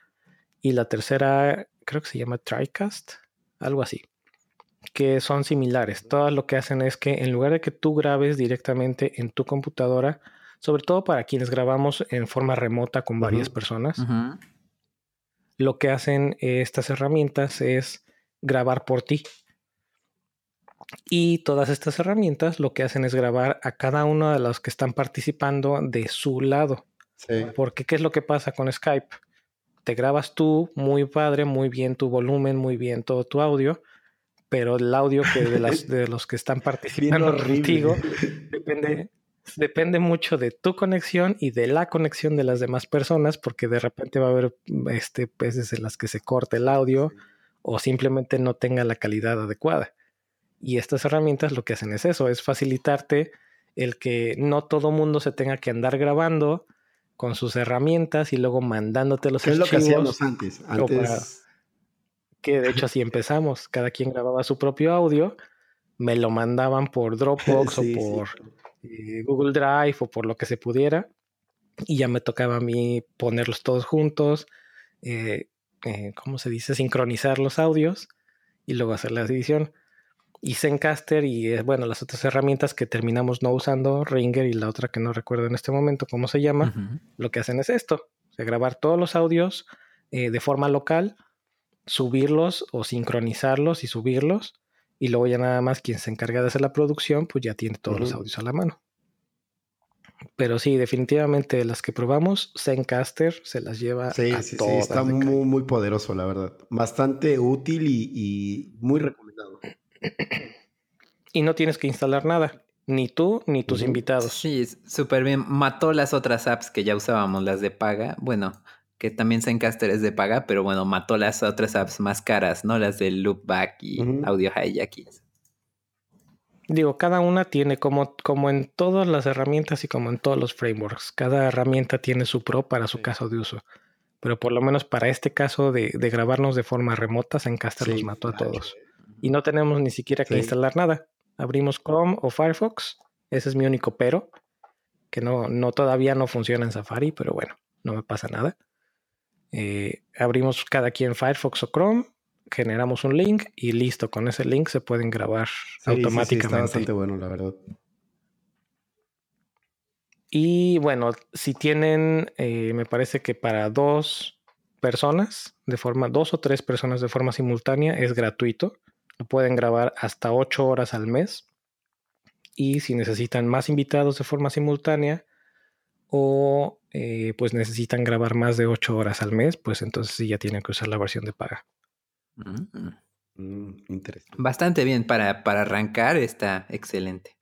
y la tercera creo que se llama TriCast, algo así, que son similares. Todas lo que hacen es que en lugar de que tú grabes directamente en tu computadora, sobre todo para quienes grabamos en forma remota con varias personas, lo que hacen estas herramientas es grabar por ti. Y todas estas herramientas lo que hacen es grabar a cada uno de los que están participando de su lado. Porque ¿qué es lo que pasa con Skype? Te grabas tú muy padre, muy bien tu volumen, muy bien todo tu audio, pero el audio que de, las, de los que están participando contigo depende, depende mucho de tu conexión y de la conexión de las demás personas, porque de repente va a haber este, veces en las que se corta el audio o simplemente no tenga la calidad adecuada. Y estas herramientas lo que hacen es eso, es facilitarte el que no todo mundo se tenga que andar grabando con sus herramientas y luego mandándote los ¿Qué es lo que hacíamos antes? Antes... que de hecho así empezamos. Cada quien grababa su propio audio, me lo mandaban por Dropbox o por eh, Google Drive o por lo que se pudiera. Y ya me tocaba a mí ponerlos todos juntos, eh, eh, ¿cómo se dice? Sincronizar los audios y luego hacer la edición. Y Zencaster y, bueno, las otras herramientas que terminamos no usando, Ringer y la otra que no recuerdo en este momento cómo se llama, lo que hacen es esto, grabar todos los audios eh, de forma local, subirlos o sincronizarlos y subirlos, y luego ya nada más quien se encarga de hacer la producción, pues ya tiene todos los audios a la mano. Pero sí, definitivamente las que probamos, Zencaster se las lleva sí, a sí, Sí, está muy, muy poderoso, la verdad. Bastante útil y, muy recomendado. Y no tienes que instalar nada, ni tú ni tus invitados. Sí, súper bien. Mató las otras apps que ya usábamos, las de paga. Bueno, que también Zencaster es de paga, pero bueno, mató las otras apps más caras, ¿no? Las de Loopback y Audio Hijack. Digo, cada una tiene como, como en todas las herramientas y como en todos los frameworks, cada herramienta tiene su pro para su caso de uso. Pero por lo menos para este caso de, grabarnos de forma remota, Zencaster los mató a todos. Y no tenemos ni siquiera que instalar nada. Abrimos Chrome o Firefox. Ese es mi único pero. Que no, no todavía no funciona en Safari, pero bueno, no me pasa nada. Eh, abrimos cada quien Firefox o Chrome generamos un link y listo, con ese link se pueden grabar automáticamente. Sí, está bastante bueno, la verdad. Y bueno, si tienen, eh, me parece que para dos personas, de forma, dos o tres personas de forma simultánea, es gratuito. Lo pueden grabar hasta ocho horas al mes. Y si necesitan más invitados de forma simultánea o eh, pues necesitan grabar más de ocho horas al mes, pues entonces sí ya tienen que usar la versión de paga. Mm. Mm, interesante. Bastante bien, para, para arrancar está excelente.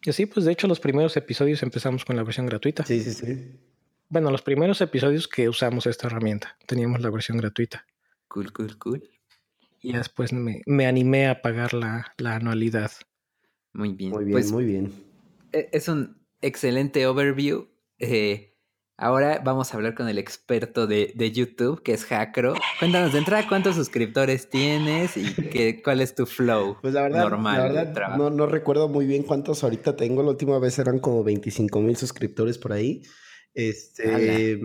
Sí, pues de hecho los primeros episodios empezamos con la versión gratuita. Sí, sí, sí. Bueno, los primeros episodios que usamos esta herramienta, teníamos la versión gratuita. Cool, cool, cool. Y después me, me animé a pagar la, la, anualidad. Muy bien. Muy bien, pues, muy bien. E, es un excelente overview. Eh, Ahora vamos a hablar con el experto de, YouTube, que es Hackro. Cuéntanos de entrada cuántos suscriptores tienes y qué, cuál es tu flow pues la verdad, normal. La verdad, no, no, recuerdo muy bien cuántos ahorita tengo. La última vez eran como 25 mil suscriptores por ahí. Este.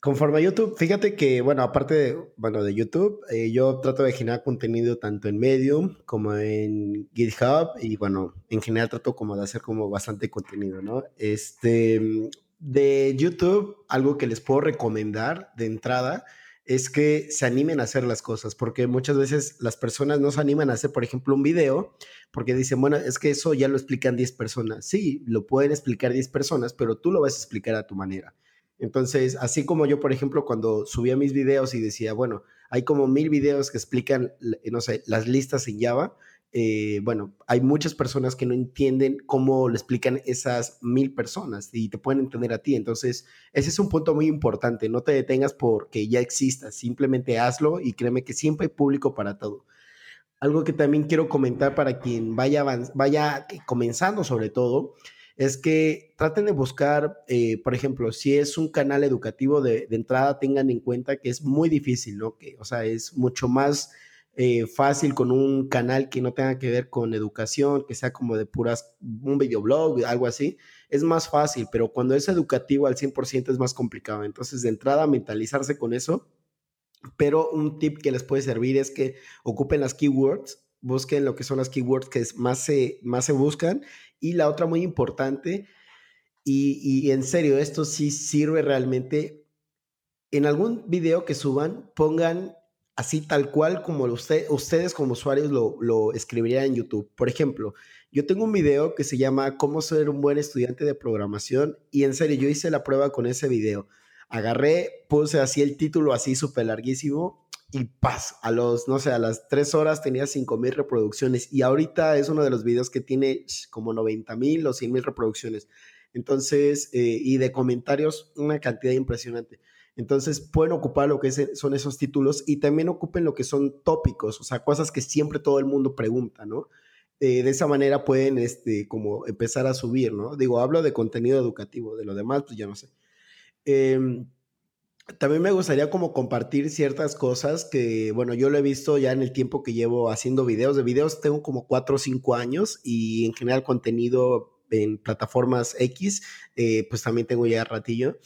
Conforme a YouTube, fíjate que, bueno, aparte de, bueno, de YouTube, eh, yo trato de generar contenido tanto en Medium como en GitHub y, bueno, en general trato como de hacer como bastante contenido, ¿no? Este, de YouTube, algo que les puedo recomendar de entrada es que se animen a hacer las cosas, porque muchas veces las personas no se animan a hacer, por ejemplo, un video, porque dicen, bueno, es que eso ya lo explican 10 personas. Sí, lo pueden explicar 10 personas, pero tú lo vas a explicar a tu manera. Entonces, así como yo, por ejemplo, cuando subía mis videos y decía, bueno, hay como mil videos que explican, no sé, las listas en Java, eh, bueno, hay muchas personas que no entienden cómo lo explican esas mil personas y te pueden entender a ti. Entonces, ese es un punto muy importante. No te detengas porque ya exista, simplemente hazlo y créeme que siempre hay público para todo. Algo que también quiero comentar para quien vaya, vaya comenzando sobre todo, es que traten de buscar, eh, por ejemplo, si es un canal educativo de, entrada, tengan en cuenta que es muy difícil, ¿no? Que, o sea, es mucho más eh, fácil con un canal que no tenga que ver con educación, que sea como de puras, un videoblog, algo así, es más fácil, pero cuando es educativo al 100% es más complicado. Entonces, de entrada, mentalizarse con eso. Pero un tip que les puede servir es que ocupen las keywords, busquen lo que son las keywords que más se, más se buscan. Y la otra muy importante, y, en serio, esto sí sirve realmente, en algún video que suban, pongan así tal cual como usted, ustedes como usuarios lo, lo escribirían en YouTube. Por ejemplo, yo tengo un video que se llama Cómo ser un buen estudiante de programación y en serio, yo hice la prueba con ese video. Agarré, puse así el título así súper larguísimo y paz, a los, no sé, a las tres horas tenía cinco mil reproducciones y ahorita es uno de los videos que tiene como 90 mil o 100 mil reproducciones. Entonces, eh, y de comentarios, una cantidad impresionante. Entonces pueden ocupar lo que son esos títulos y también ocupen lo que son tópicos, o sea, cosas que siempre todo el mundo pregunta, ¿no? Eh, de esa manera pueden, este, como empezar a subir, ¿no? Digo, hablo de contenido educativo, de lo demás, pues ya no sé. Em, también me gustaría como compartir ciertas cosas que, bueno, yo lo he visto ya en el tiempo que llevo haciendo videos. De videos tengo como cuatro o cinco años y en general contenido en plataformas X, eh, pues también tengo ya ratillo.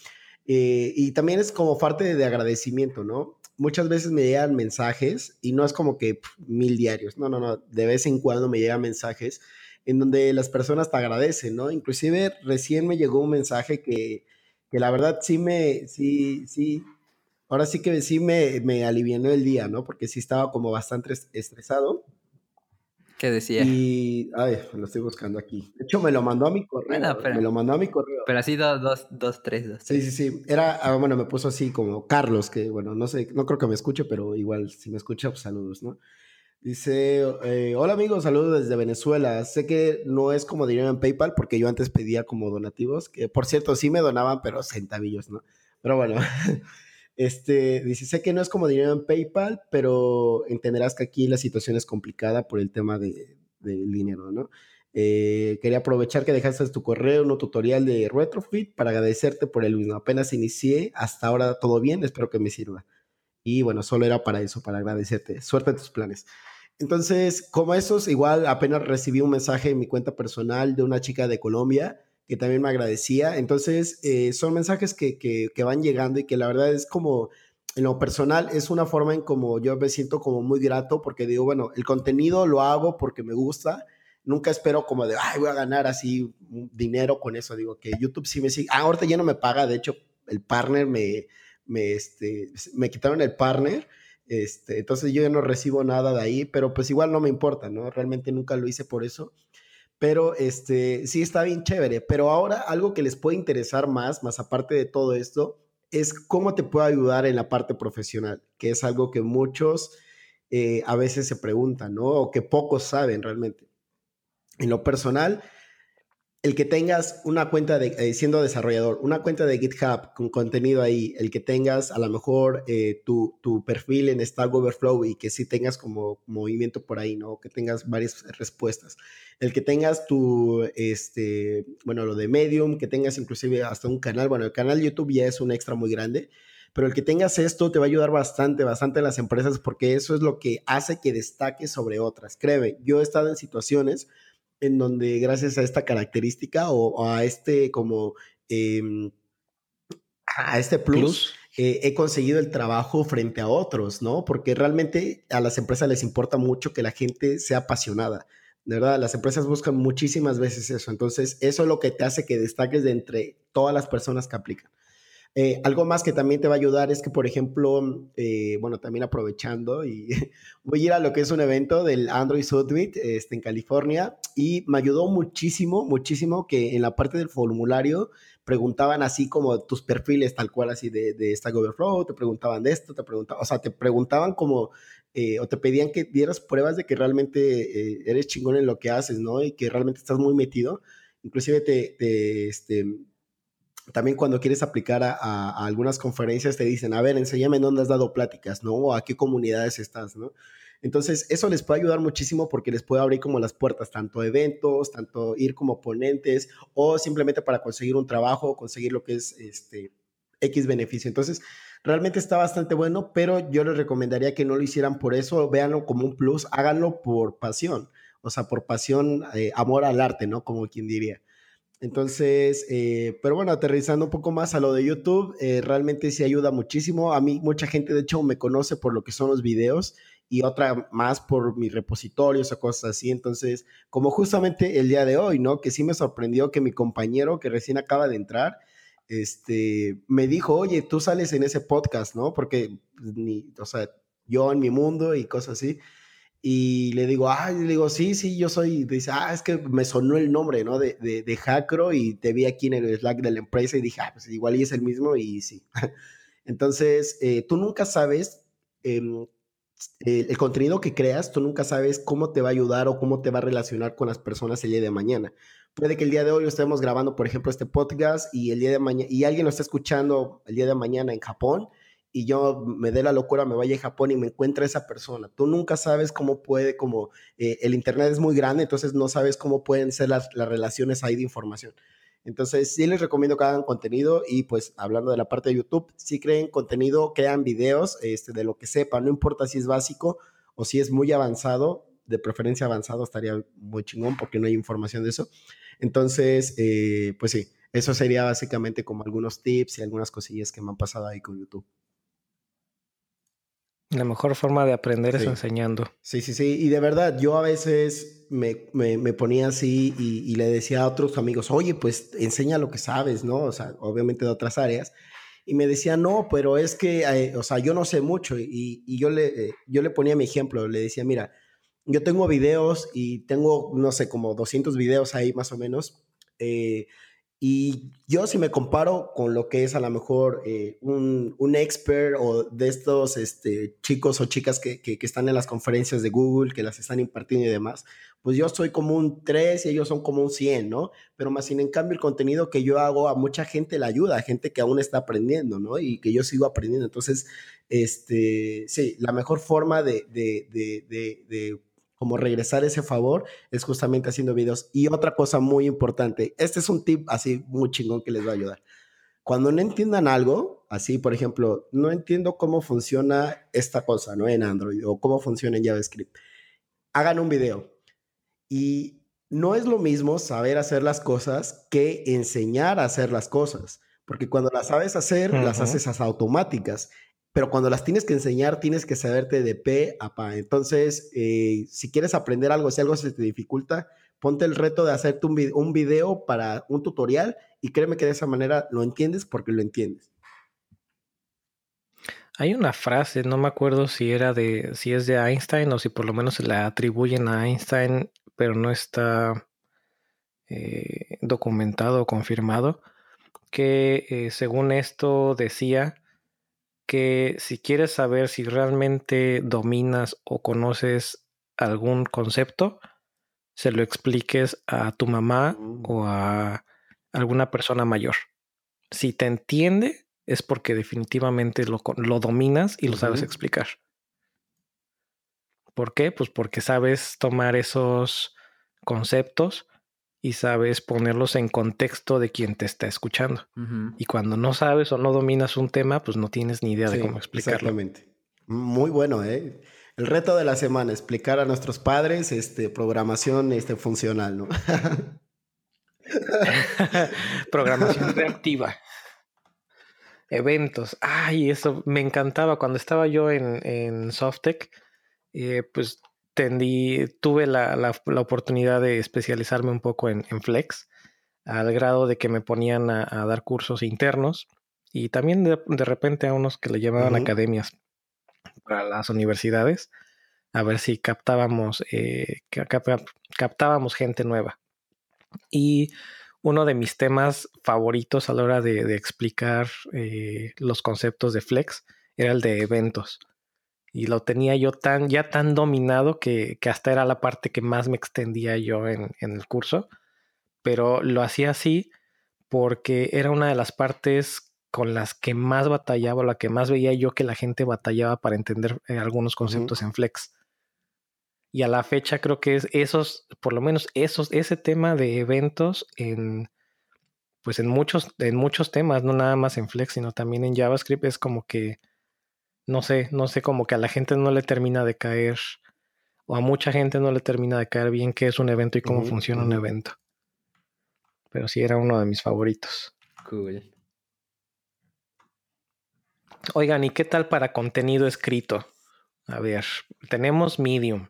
Eh, y también es como parte de agradecimiento, ¿no? Muchas veces me llegan mensajes y no es como que mil diarios, no, no, no, de vez en cuando me llegan mensajes en donde las personas te agradecen, ¿no? Inclusive recién me llegó un mensaje que, que la verdad sí me, sí, sí, ahora sí que sí me, me alivianó el día, ¿no? Porque sí estaba como bastante estresado ¿Qué decía? Y, ay, lo estoy buscando aquí. De hecho, me lo mandó a mi correo. me lo mandó a mi correo. Pero así dos, dos, dos, tres, dos. Sí, sí, sí. Era, ah, bueno, me puso así como Carlos, que bueno, no sé, no creo que me escuche, pero igual si me escucha, pues saludos, ¿no? Dice, eh, hola amigos, saludos desde Venezuela. Sé que no es como dinero en PayPal porque yo antes pedía como donativos, que por cierto sí me donaban, pero centavillos, ¿no? Pero bueno, Este, dice, sé que no es como dinero en PayPal, pero entenderás que aquí la situación es complicada por el tema de, del dinero, ¿no? Eh, quería aprovechar que dejaste tu correo, un tutorial de Retrofit para agradecerte por el mismo. Apenas inicié, hasta ahora todo bien, espero que me sirva. Y bueno, solo era para eso, para agradecerte. Suerte en tus planes. Entonces, como esos, igual apenas recibí un mensaje en mi cuenta personal de una chica de Colombia que también me agradecía. Entonces, eh, son mensajes que, que, que, van llegando y que la verdad es como, en lo personal, es una forma en como yo me siento como muy grato porque digo, bueno, el contenido lo hago porque me gusta. Nunca espero como de, ay, voy a ganar así dinero con eso. Digo que YouTube sí me sigue. Ah, ahorita ya no me paga. De hecho, el partner me, me, este, me quitaron el partner. Este, entonces yo ya no recibo nada de ahí, pero pues igual no me importa, ¿no? Realmente nunca lo hice por eso. Pero este, sí está bien chévere. Pero ahora algo que les puede interesar más, más aparte de todo esto, es cómo te puede ayudar en la parte profesional, que es algo que muchos eh, a veces se preguntan, ¿no? O que pocos saben realmente. En lo personal, el que tengas una cuenta de, eh, siendo desarrollador, una cuenta de GitHub con contenido ahí, el que tengas a lo mejor eh, tu, perfil en Stack Overflow y que sí tengas como movimiento por ahí, ¿no? Que tengas varias respuestas. El que tengas tu, este, bueno, lo de Medium, que tengas inclusive hasta un canal, bueno, el canal YouTube ya es un extra muy grande, pero el que tengas esto te va a ayudar bastante, bastante a las empresas porque eso es lo que hace que destaques sobre otras. Créeme, yo he estado en situaciones en donde gracias a esta característica o, a este como em, a este plus, eh, he conseguido el trabajo frente a otros, ¿no? Porque realmente a las empresas les importa mucho que la gente sea apasionada. De verdad, las empresas buscan muchísimas veces eso. Entonces, eso es lo que te hace que destaques de entre todas las personas que aplican. Eh, algo más que también te va a ayudar es que, por ejemplo, eh, bueno, también aprovechando, y voy a ir a lo que es un evento del Android Summit este, en California, y me ayudó muchísimo, muchísimo que en la parte del formulario preguntaban así como tus perfiles, tal cual, así de, de Stack Overflow, te preguntaban de esto, te preguntaban, o sea, te preguntaban como, eh, o te pedían que dieras pruebas de que realmente eres chingón en lo que haces, ¿no? Y que realmente estás muy metido. Inclusive te, te este, también cuando quieres aplicar a, algunas conferencias te dicen, a ver, enséñame dónde has dado pláticas, ¿no? O a qué comunidades estás, ¿no? Entonces, eso les puede ayudar muchísimo porque les puede abrir como las puertas, tanto eventos, tanto ir como ponentes o simplemente para conseguir un trabajo, conseguir lo que es este X beneficio. Entonces, realmente está bastante bueno, pero yo les recomendaría que no lo hicieran por eso, véanlo como un plus, háganlo por pasión, o sea, por pasión, eh, amor al arte, ¿no? Como quien diría. Entonces, eh, pero bueno, aterrizando un poco más a lo de YouTube, eh, realmente sí ayuda muchísimo. A mí mucha gente, de hecho, me conoce por lo que son los videos y otra más por mis repositorios o cosas así. Entonces, como justamente el día de hoy, ¿no? Que sí me sorprendió que mi compañero que recién acaba de entrar, este, me dijo, oye, tú sales en ese podcast, ¿no? Porque, pues, ni, o sea, yo en mi mundo y cosas así. Y le digo, ah, le digo, sí, sí, yo soy. Dice, ah, es que me sonó el nombre, ¿no? De, de, de Hackro y te vi aquí en el Slack de la empresa y dije, ah, pues igual y es el mismo y sí. Entonces, eh, tú nunca sabes em, el contenido que creas, tú nunca sabes cómo te va a ayudar o cómo te va a relacionar con las personas el día de mañana. Puede que el día de hoy estemos grabando, por ejemplo, este podcast y el día de mañana, y alguien lo está escuchando el día de mañana en Japón y yo me dé la locura, me vaya a Japón y me encuentre esa persona. Tú nunca sabes cómo puede, como eh, el Internet es muy grande, entonces no sabes cómo pueden ser las, las, relaciones ahí de información. Entonces sí les recomiendo que hagan contenido y pues hablando de la parte de YouTube, si creen contenido, crean videos este, de lo que sepan, no importa si es básico o si es muy avanzado, de preferencia avanzado estaría muy chingón porque no hay información de eso. Entonces, eh, pues sí, eso sería básicamente como algunos tips y algunas cosillas que me han pasado ahí con YouTube. La mejor forma de aprender es enseñando. Sí, sí, sí. Y de verdad, yo a veces me, me, ponía así y, le decía a otros amigos, oye, pues enseña lo que sabes, ¿no? O sea, obviamente de otras áreas. Y me decía, no, pero es que, eh, o sea, yo no sé mucho. Y, y yo, le, eh, yo le ponía mi ejemplo, le decía, mira, yo tengo videos y tengo, no sé, como 200 videos ahí más o menos. Eh, y yo si me comparo con lo que es a lo mejor eh, un, un, expert o de estos este, chicos o chicas que, que, están en las conferencias de Google, que las están impartiendo y demás, pues yo soy como un 3 y ellos son como un 100, ¿no? Pero más sin en cambio el contenido que yo hago a mucha gente le ayuda, a gente que aún está aprendiendo, ¿no? Y que yo sigo aprendiendo. Entonces, este, sí, la mejor forma de, como regresar ese favor es justamente haciendo videos. Y otra cosa muy importante, este es un tip así muy chingón que les va a ayudar. Cuando no entiendan algo, así por ejemplo, no entiendo cómo funciona esta cosa, ¿no? En Android o cómo funciona en JavaScript. Hagan un video. Y no es lo mismo saber hacer las cosas que enseñar a hacer las cosas, porque cuando las sabes hacer, las haces automáticas pero cuando las tienes que enseñar, tienes que saberte de P a pa. Entonces, eh, si quieres aprender algo, si algo se te dificulta, ponte el reto de hacerte un, un video para un tutorial y créeme que de esa manera lo entiendes porque lo entiendes. Hay una frase, no me acuerdo si era de, si es de Einstein o si por lo menos se la atribuyen a Einstein, pero no está eh, documentado o confirmado, que eh, según esto decía que si quieres saber si realmente dominas o conoces algún concepto, se lo expliques a tu mamá o mm. a alguna persona mayor. Si te entiende, es porque definitivamente lo, lo dominas y lo sabes explicar. ¿Por qué? Pues porque sabes tomar esos conceptos y sabes ponerlos en contexto de quien te está escuchando. Y cuando no sabes o no dominas un tema, pues no tienes ni idea de cómo explicarlo. Exactamente. Muy bueno, ¿eh? El reto de la semana, explicar a nuestros padres este, programación este, funcional, ¿no? programación reactiva. Eventos. Ay, eso me encantaba. Cuando estaba yo en, en Softec, eh, pues tendí, tuve la, la, oportunidad de especializarme un poco en, Flex, al grado de que me ponían a, dar cursos internos y también de, repente a unos que le llamaban academias para las universidades, a ver si captábamos, eh, captábamos gente nueva. Y uno de mis temas favoritos a la hora de, explicar eh, los conceptos de Flex era el de eventos y lo tenía yo tan, ya tan dominado que, hasta era la parte que más me extendía yo en, el curso, pero lo hacía así porque era una de las partes con las que más batallaba, la que más veía yo que la gente batallaba para entender eh, algunos conceptos en Flex. Y a la fecha creo que es esos, por lo menos esos, ese tema de eventos en, pues en muchos, en muchos temas, no nada más en Flex, sino también en JavaScript, es como que no sé, no sé, como que a la gente no le termina de caer, o a mucha gente no le termina de caer bien qué es un evento y cómo funciona un evento. Pero sí era uno de mis favoritos. Cool. Oigan, ¿y qué tal para contenido escrito? A ver, tenemos Medium.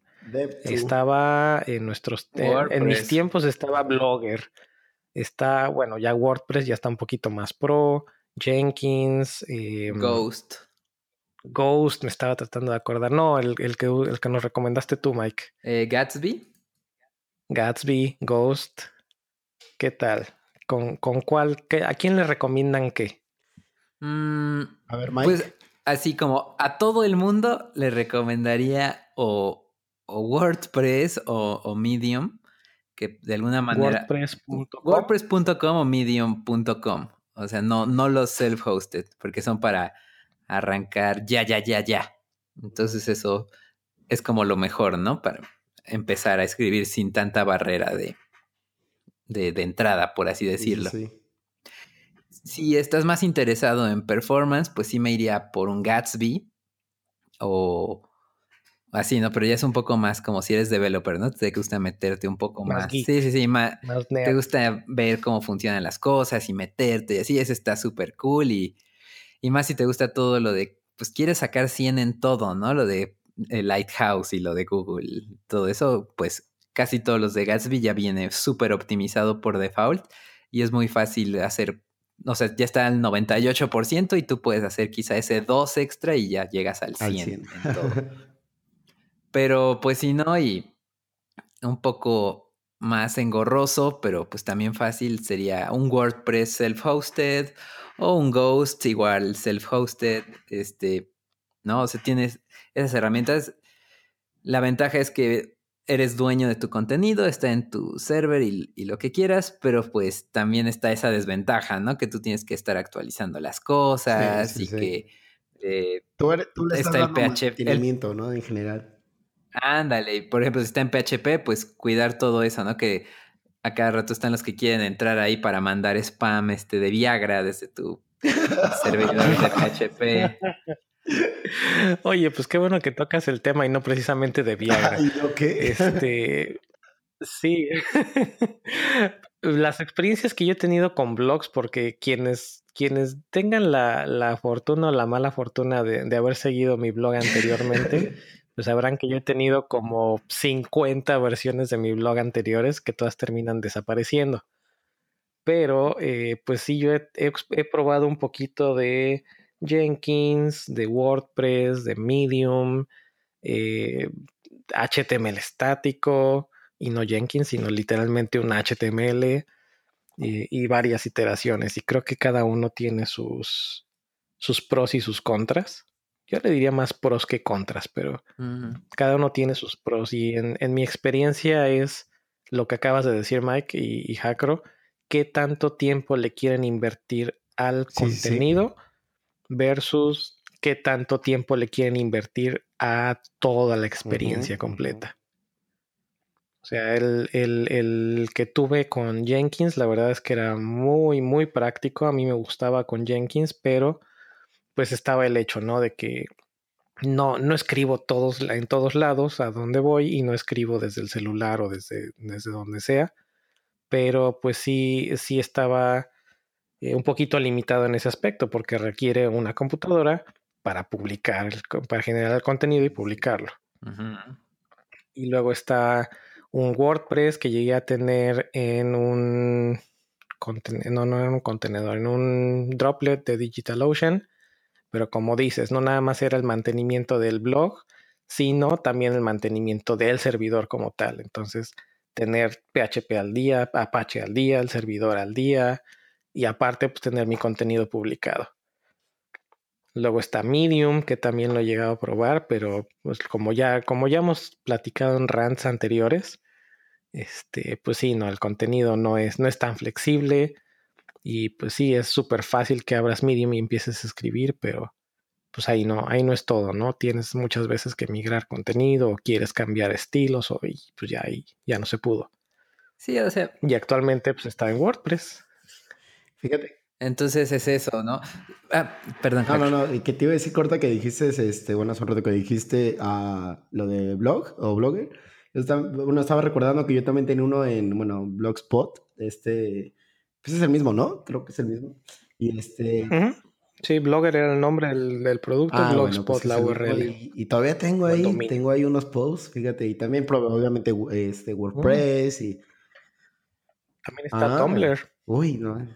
Estaba en nuestros en mis tiempos estaba Blogger. Está, bueno, ya WordPress ya está un poquito más pro. Jenkins. Em, Ghost. Ghost, me estaba tratando de acordar. No, el, el, que, el que nos recomendaste tú, Mike. Eh, Gatsby. Gatsby, Ghost. ¿Qué tal? ¿Con, con cuál? Qué, ¿A quién le recomiendan qué? Mm, a ver, Mike. Pues así como a todo el mundo le recomendaría o, o WordPress o, o, Medium, que de alguna manera... WordPress.com. WordPress.com o Medium.com. O sea, no, no los self-hosted, porque son para arrancar ya, ya, ya, ya. Entonces eso es como lo mejor, ¿no? Para empezar a escribir sin tanta barrera de, de, entrada, por así decirlo. Sí, Si estás más interesado en performance, pues sí me iría por un Gatsby o así, ¿no? Pero ya es un poco más como si eres developer, ¿no? Te gusta meterte un poco más. sí, sí, sí. Más, te gusta ver cómo funcionan las cosas y meterte y así. Eso está súper cool y y más si te gusta todo lo de, pues quieres sacar 100 en todo, ¿no? Lo de el Lighthouse y lo de Google, todo eso, pues casi todos los de Gatsby ya viene súper optimizado por default y es muy fácil hacer, no sé, ya está al 98% y tú puedes hacer quizá ese 2 extra y ya llegas al 100, en todo. Pero pues si no, y un poco más engorroso, pero pues también fácil sería un WordPress self-hosted o un Ghost igual self-hosted, este, ¿no? O sea, tienes esas herramientas. La ventaja es que eres dueño de tu contenido, está en tu server y, lo que quieras, pero pues también está esa desventaja, ¿no? Que tú tienes que estar actualizando las cosas y que... Eh, tú, eres, tú le está el PHP. ¿no? En general. Ándale, por ejemplo, si está en PHP, pues cuidar todo eso, ¿no? Que a cada rato están los que quieren entrar ahí para mandar spam este, de Viagra desde tu servidor de PHP. Oye, pues qué bueno que tocas el tema y no precisamente de Viagra. ¿Y yo qué? Este, sí. Las experiencias que yo he tenido con blogs, porque quienes, quienes tengan la, la fortuna o la mala fortuna de, de haber seguido mi blog anteriormente, pues sabrán que yo he tenido como 50 versiones de mi blog anteriores que todas terminan desapareciendo. Pero, eh, pues sí, yo he, probado un poquito de Jenkins, de WordPress, de Medium, eh, HTML estático, y no Jenkins, sino literalmente un HTML y, varias iteraciones. Y creo que cada uno tiene sus, sus pros y sus contras. Yo le diría más pros que contras, pero uh -huh. cada uno tiene sus pros. Y en, en, mi experiencia es lo que acabas de decir, Mike y, y Jacro, qué tanto tiempo le quieren invertir al sí, contenido sí. versus qué tanto tiempo le quieren invertir a toda la experiencia uh -huh. completa. O sea, el, el, el, que tuve con Jenkins, la verdad es que era muy, muy práctico. A mí me gustaba con Jenkins, pero pues estaba el hecho, ¿no? De que no, no escribo todos en todos lados a donde voy y no escribo desde el celular o desde, desde donde sea. Pero pues sí, sí estaba eh, un poquito limitado en ese aspecto porque requiere una computadora para publicar, para generar el contenido y publicarlo. Uh -huh. Y luego está un WordPress que llegué a tener en un no, no en un contenedor, en un droplet de DigitalOcean, pero como dices, no nada más era el mantenimiento del blog, sino también el mantenimiento del servidor como tal. Entonces, tener PHP al día, Apache al día, el servidor al día y aparte pues tener mi contenido publicado. Luego está Medium, que también lo he llegado a probar, pero pues como ya, como ya hemos platicado en rants anteriores, este, pues sí, no, el contenido no es, no es tan flexible y pues sí, es súper fácil que abras Medium y empieces a escribir, pero pues ahí no, ahí no es todo, ¿no? Tienes muchas veces que migrar contenido o quieres cambiar estilos o y, pues ya ahí ya no se pudo. Sí, o sea. Y actualmente pues está en WordPress. Fíjate. Entonces es eso, ¿no? Ah, perdón. No, no, no. Que te iba a decir corta que dijiste, este, bueno, hace un rato que dijiste uh, lo de blog o blogger. Yo estaba, bueno, estaba recordando que yo también tenía uno en, bueno, Blogspot. Este, pues es el mismo, ¿no? Creo que es el mismo. Y este. Uh -huh. Sí, Blogger era el nombre del, del producto, ah, Blogspot, bueno, pues la URL. Y, y, todavía tengo ahí, tengo ahí unos posts, fíjate, y también obviamente este, WordPress y... También está ah, Tumblr. Uy, no.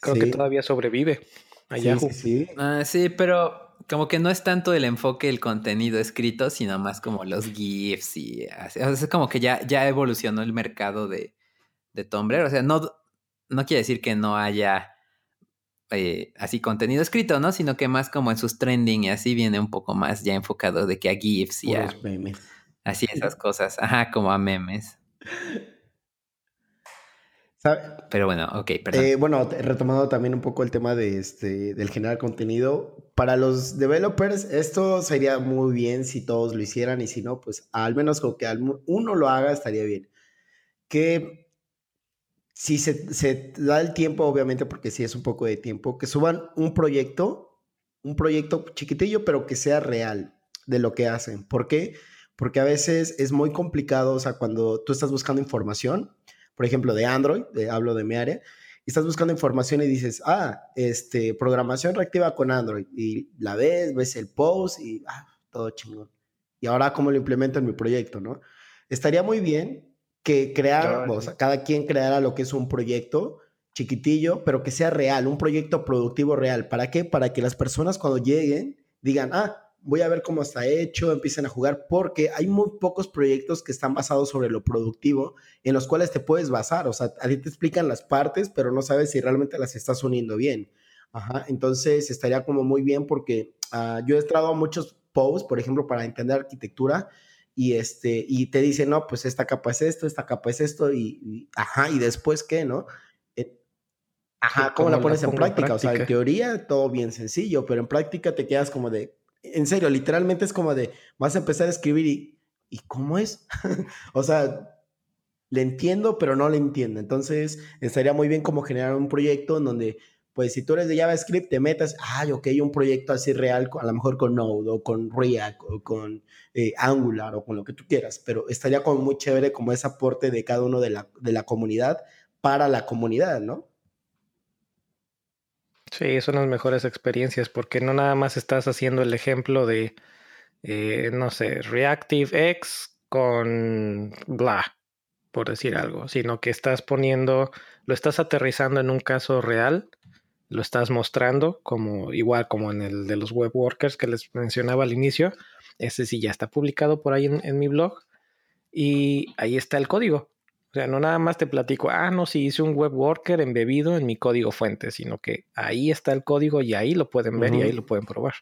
Creo sí. que todavía sobrevive a sí, Yahoo. Sí, sí. Ah, sí, pero como que no es tanto el enfoque del contenido escrito, sino más como los GIFs y así. O sea, es como que ya, ya evolucionó el mercado de, de Tumblr. O sea, no, no quiere decir que no haya eh, así contenido escrito, ¿no? Sino que más como en sus trending y así viene un poco más ya enfocado de que a GIFs y a memes. así esas cosas. Ajá, como a memes. Pero bueno, ok, perdón. Eh, bueno, retomando también un poco el tema de este, del generar contenido. Para los developers, esto sería muy bien si todos lo hicieran y si no, pues al menos con que uno lo haga estaría bien. Que si se, da el tiempo, obviamente, porque sí es un poco de tiempo, que suban un proyecto, un proyecto chiquitillo, pero que sea real de lo que hacen. ¿Por qué? Porque a veces es muy complicado, o sea, cuando tú estás buscando información, por ejemplo, de Android, de, hablo de mi área, y estás buscando información y dices, ah, este, programación reactiva con Android, y la ves, ves el post y, ah, todo chingón. Y ahora, ¿cómo lo implemento en mi proyecto, no? Estaría muy bien que crear, claro. o sea, cada quien creara lo que es un proyecto chiquitillo, pero que sea real, un proyecto productivo real. ¿Para qué? Para que las personas cuando lleguen digan, ah, voy a ver cómo está hecho, empiecen a jugar, porque hay muy pocos proyectos que están basados sobre lo productivo, en los cuales te puedes basar, o sea, a ti te explican las partes, pero no sabes si realmente las estás uniendo bien. Ajá, entonces estaría como muy bien porque uh, yo he entrado a muchos posts, por ejemplo, para entender arquitectura, y, este, y te dicen, no, pues esta capa es esto, esta capa es esto, y, y ajá, y después qué, ¿no? Eh, ajá, ¿cómo, ¿cómo la pones la en, práctica? en práctica? O sea, en teoría todo bien sencillo, pero en práctica te quedas como de, en serio, literalmente es como de, vas a empezar a escribir y ¿y cómo es? o sea, le entiendo, pero no le entiendo. Entonces, estaría muy bien como generar un proyecto en donde, pues, si tú eres de JavaScript, te metas, ay, ok, un proyecto así real, a lo mejor con Node o con React o con eh, Angular o con lo que tú quieras, pero estaría como muy chévere como ese aporte de cada uno de la, de la comunidad para la comunidad, ¿no? Sí, son las mejores experiencias porque no nada más estás haciendo el ejemplo de, eh, no sé, Reactive X con bla por decir algo, sino que estás poniendo, lo estás aterrizando en un caso real, lo estás mostrando, como igual como en el de los web workers que les mencionaba al inicio. Ese sí ya está publicado por ahí en, mi blog. Y ahí está el código. O sea, no nada más te platico, ah, no, si hice un web worker embebido en mi código fuente, sino que ahí está el código y ahí lo pueden ver y ahí lo pueden probar.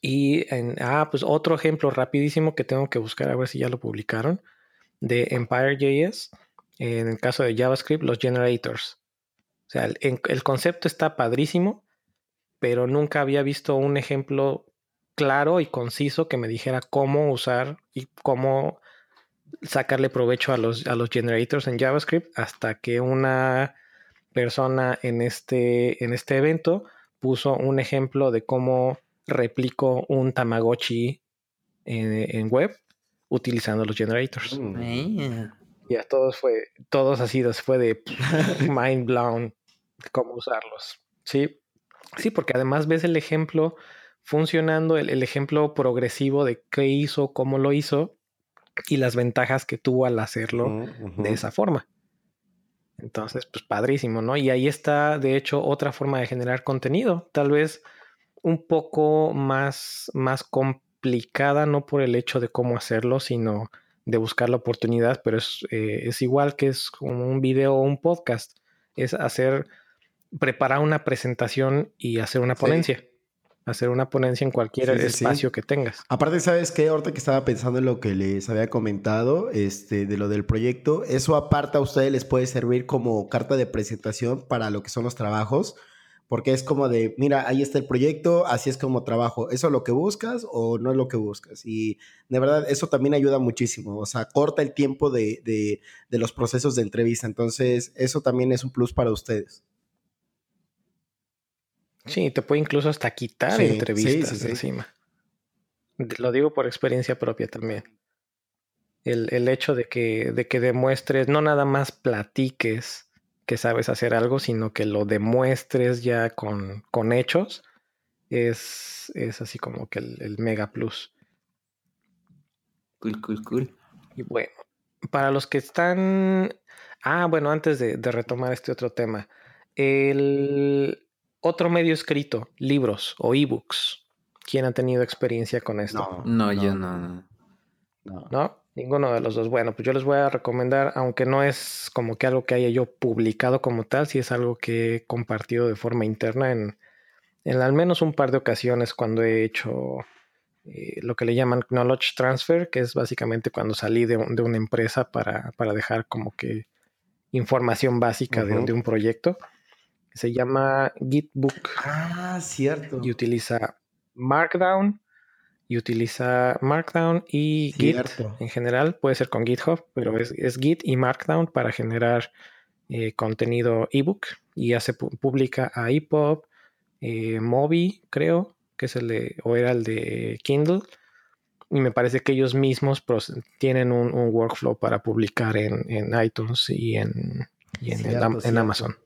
Y en, ah, pues otro ejemplo rapidísimo que tengo que buscar a ver si ya lo publicaron de Empire.js, en el caso de JavaScript, los generators. O sea, el, concepto está padrísimo, pero nunca había visto un ejemplo claro y conciso que me dijera cómo usar y cómo sacarle provecho a los, a los generators en JavaScript hasta que una persona en este, en este evento puso un ejemplo de cómo replico un Tamagotchi en, web utilizando los generators. Mm. Ya todos fue, todos así, fue de mind blown cómo usarlos. Sí, sí, porque además ves el ejemplo funcionando, el, ejemplo progresivo de qué hizo, cómo lo hizo y las ventajas que tuvo al hacerlo mm, de esa forma. Entonces, pues padrísimo, ¿no? Y ahí está, de hecho, otra forma de generar contenido. Tal vez un poco más, más complicada, no por el hecho de cómo hacerlo, sino de buscar la oportunidad, pero es, eh, es igual que es como un video o un podcast, es hacer, preparar una presentación y hacer una ponencia. Hacer una ponencia en cualquier espacio que tengas. Aparte, ¿sabes qué? Ahorita que estaba pensando en lo que les había comentado, este, de lo del proyecto, eso aparte a ustedes les puede servir como carta de presentación para lo que son los trabajos porque es como de, mira, ahí está el proyecto, así es como trabajo, ¿eso es lo que buscas o no es lo que buscas? Y de verdad, eso también ayuda muchísimo, o sea, corta el tiempo de, de, los procesos de entrevista, entonces eso también es un plus para ustedes. Sí, te puede incluso hasta quitar entrevistas encima. Lo digo por experiencia propia también. El, el hecho de que, de que demuestres, no nada más platiques, que sabes hacer algo, sino que lo demuestres ya con, con hechos, es, es, así como que el, mega plus. Cool, cool, cool. Y bueno, para los que están... Ah, bueno, antes de, retomar este otro tema, el otro medio escrito, libros o ebooks. ¿Quién ha tenido experiencia con esto? No, yo no. No. ¿No? Ninguno de los dos. Bueno, pues yo les voy a recomendar, aunque no es como que algo que haya yo publicado como tal, si es algo que he compartido de forma interna en, en al menos un par de ocasiones cuando he hecho eh, lo que le llaman knowledge transfer, que es básicamente cuando salí de, de una empresa para, para, dejar como que información básica de, de, un proyecto. Se llama Gitbook. Ah, cierto. Y utiliza Markdown y utiliza Markdown y Git en general. Puede ser con GitHub, pero es, Git y Markdown para generar eh, contenido ebook y ya se publica a EPUB, eh, Mobi, creo, que es el de, o era el de Kindle. Y me parece que ellos mismos tienen un, workflow para publicar en, iTunes y en, en Amazon.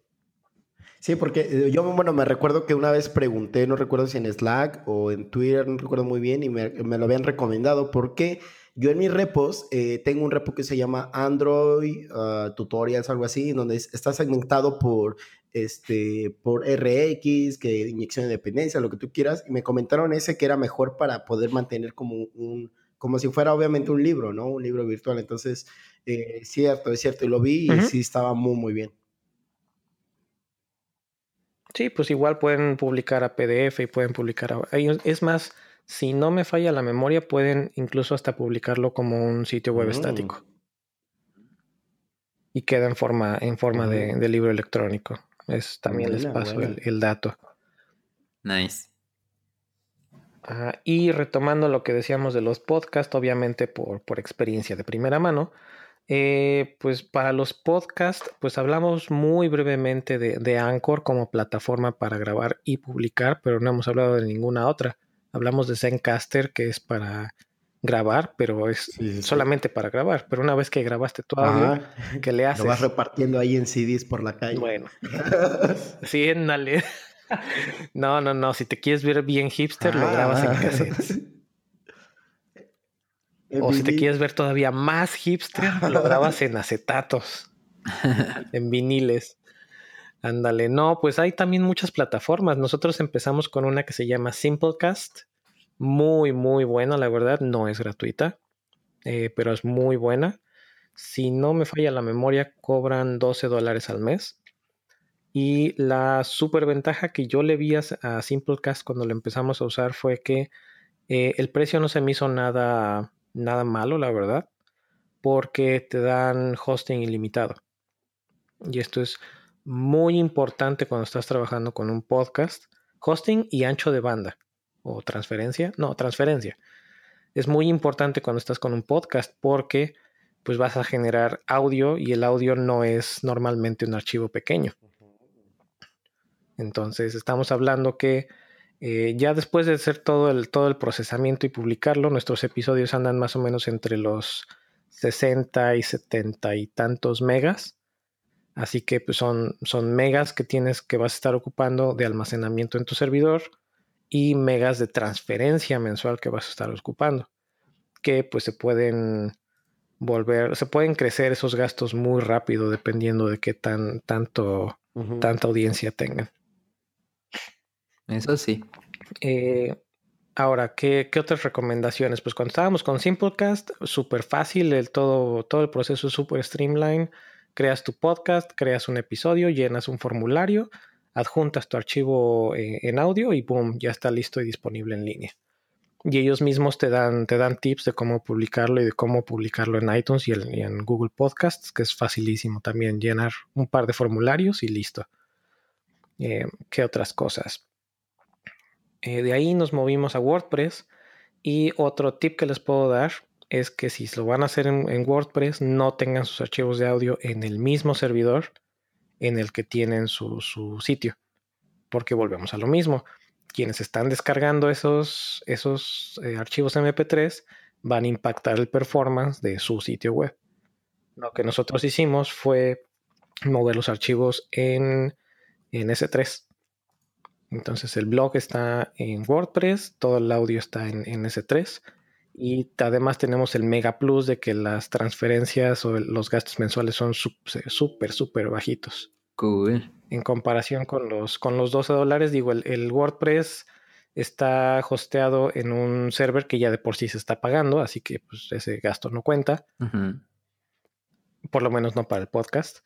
Sí, porque eh, yo, bueno, me recuerdo que una vez pregunté, no recuerdo si en Slack o en Twitter, no recuerdo muy bien, y me, lo habían recomendado, porque yo en mis repos eh, tengo un repo que se llama Android uh, Tutorials, algo así, donde está segmentado por, este, por RX, que inyección de dependencia, lo que tú quieras, y me comentaron ese que era mejor para poder mantener como un, como si fuera obviamente un libro, ¿no? Un libro virtual. Entonces, eh, cierto, es cierto, y lo vi y sí estaba muy, muy bien. Sí, pues igual pueden publicar a PDF y pueden publicar a... Es más, si no me falla la memoria, pueden incluso hasta publicarlo como un sitio web mm. estático. Y queda en forma, en forma de, libro electrónico. Es, también les paso el, dato. Nice. Ah, y retomando lo que decíamos de los podcasts, obviamente por, por experiencia de primera mano, eh, pues para los podcasts, pues hablamos muy brevemente de, de, Anchor como plataforma para grabar y publicar, pero no hemos hablado de ninguna otra. Hablamos de Zencaster, que es para grabar, pero es solamente para grabar. Pero una vez que grabaste tu audio, que le haces? Lo vas repartiendo ahí en CDs por la calle. Bueno, sí, dale. No, no, no. Si te quieres ver bien hipster, lo grabas en ah. cassettes. O si te quieres ver todavía más hipster, lo grabas en acetatos, en viniles. Ándale, no, pues hay también muchas plataformas. Nosotros empezamos con una que se llama Simplecast. Muy, muy buena, la verdad. No es gratuita, eh, pero es muy buena. Si no me falla la memoria, cobran 12 dólares al mes. Y la super ventaja que yo le vi a, Simplecast cuando lo empezamos a usar fue que eh, el precio no se me hizo nada, nada malo, la verdad, porque te dan hosting ilimitado. Y esto es muy importante cuando estás trabajando con un podcast. Hosting y ancho de banda. O transferencia. No, transferencia. Es muy importante cuando estás con un podcast porque pues vas a generar audio y el audio no es normalmente un archivo pequeño. Entonces estamos hablando que eh, ya después de hacer todo el, todo el procesamiento y publicarlo, nuestros episodios andan más o menos entre los 60 y 70 y tantos megas. Así que pues, son, son megas que tienes que vas a estar ocupando de almacenamiento en tu servidor y megas de transferencia mensual que vas a estar ocupando. Que pues se pueden volver, se pueden crecer esos gastos muy rápido dependiendo de qué tan, tanto, tanta audiencia tengan. Eso sí. Eh, ahora, ¿qué, otras recomendaciones? Pues cuando estábamos con Simplecast, súper fácil, todo, todo el proceso es súper streamline. Creas tu podcast, creas un episodio, llenas un formulario, adjuntas tu archivo eh, en audio y boom, ya está listo y disponible en línea. Y ellos mismos te dan, te dan tips de cómo publicarlo y de cómo publicarlo en iTunes y, en Google Podcasts, que es facilísimo también llenar un par de formularios y listo. Eh, ¿Qué otras cosas? Eh, de ahí nos movimos a WordPress y otro tip que les puedo dar es que si lo van a hacer en, WordPress no tengan sus archivos de audio en el mismo servidor en el que tienen su, sitio. Porque volvemos a lo mismo. Quienes están descargando esos, esos eh, archivos MP3 van a impactar el performance de su sitio web. Lo que nosotros hicimos fue mover los archivos en, en S3. Entonces el blog está en WordPress, todo el audio está en, S3 y además tenemos el Mega Plus de que las transferencias o los gastos mensuales son súper, súper bajitos. Cool. En comparación con los, con los 12 dólares, digo, el, WordPress está hosteado en un server que ya de por sí se está pagando, así que pues, ese gasto no cuenta. Por lo menos no para el podcast.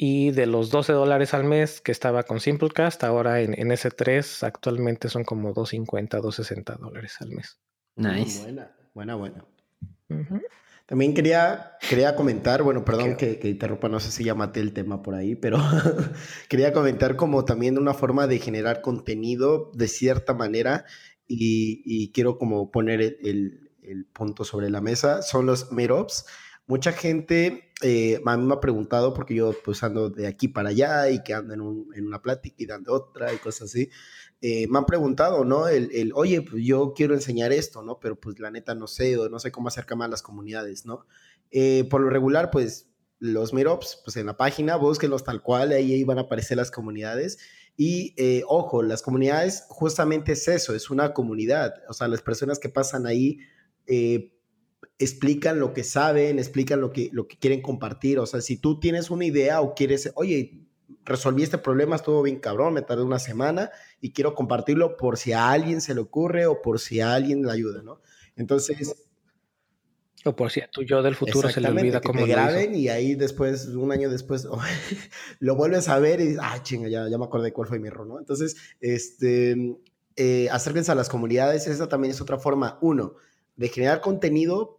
Y de los 12 dólares al mes que estaba con Simplecast, ahora en, en S3 actualmente son como 250, 260 dólares al mes. Nice. Buena, buena, buena. También quería, quería comentar, bueno, perdón que, que, interrumpa, no sé si llamaste el tema por ahí, pero quería comentar como también una forma de generar contenido de cierta manera y, y quiero como poner el, el, punto sobre la mesa, son los meetups. Mucha gente eh, me ha preguntado, porque yo pues ando de aquí para allá y que ando en, en una plática y dando otra y cosas así, eh, me han preguntado, ¿no? El, el, oye, pues yo quiero enseñar esto, ¿no? Pero pues la neta no sé, o no sé cómo acercarme a las comunidades, ¿no? Eh, por lo regular, pues los meetups, pues en la página, búsquenlos tal cual, ahí, ahí van a aparecer las comunidades. Y ojo, las comunidades justamente es eso, es una comunidad. O sea, las personas que pasan ahí explican lo que saben, explican lo que, lo que quieren compartir. O sea, si tú tienes una idea o quieres, oye, resolví este problema, estuvo bien cabrón, me tardé una semana y quiero compartirlo por si a alguien se le ocurre o por si a alguien le ayuda, ¿no? Entonces... O por si a tu yo del futuro se le olvida cómo te graben y ahí después, un año después, lo vuelves a ver y dices, ah, chinga, ya, ya me acordé cuál fue mi error, ¿no? Entonces, este, eh, acérquense a las comunidades, esa también es otra forma, uno, de generar contenido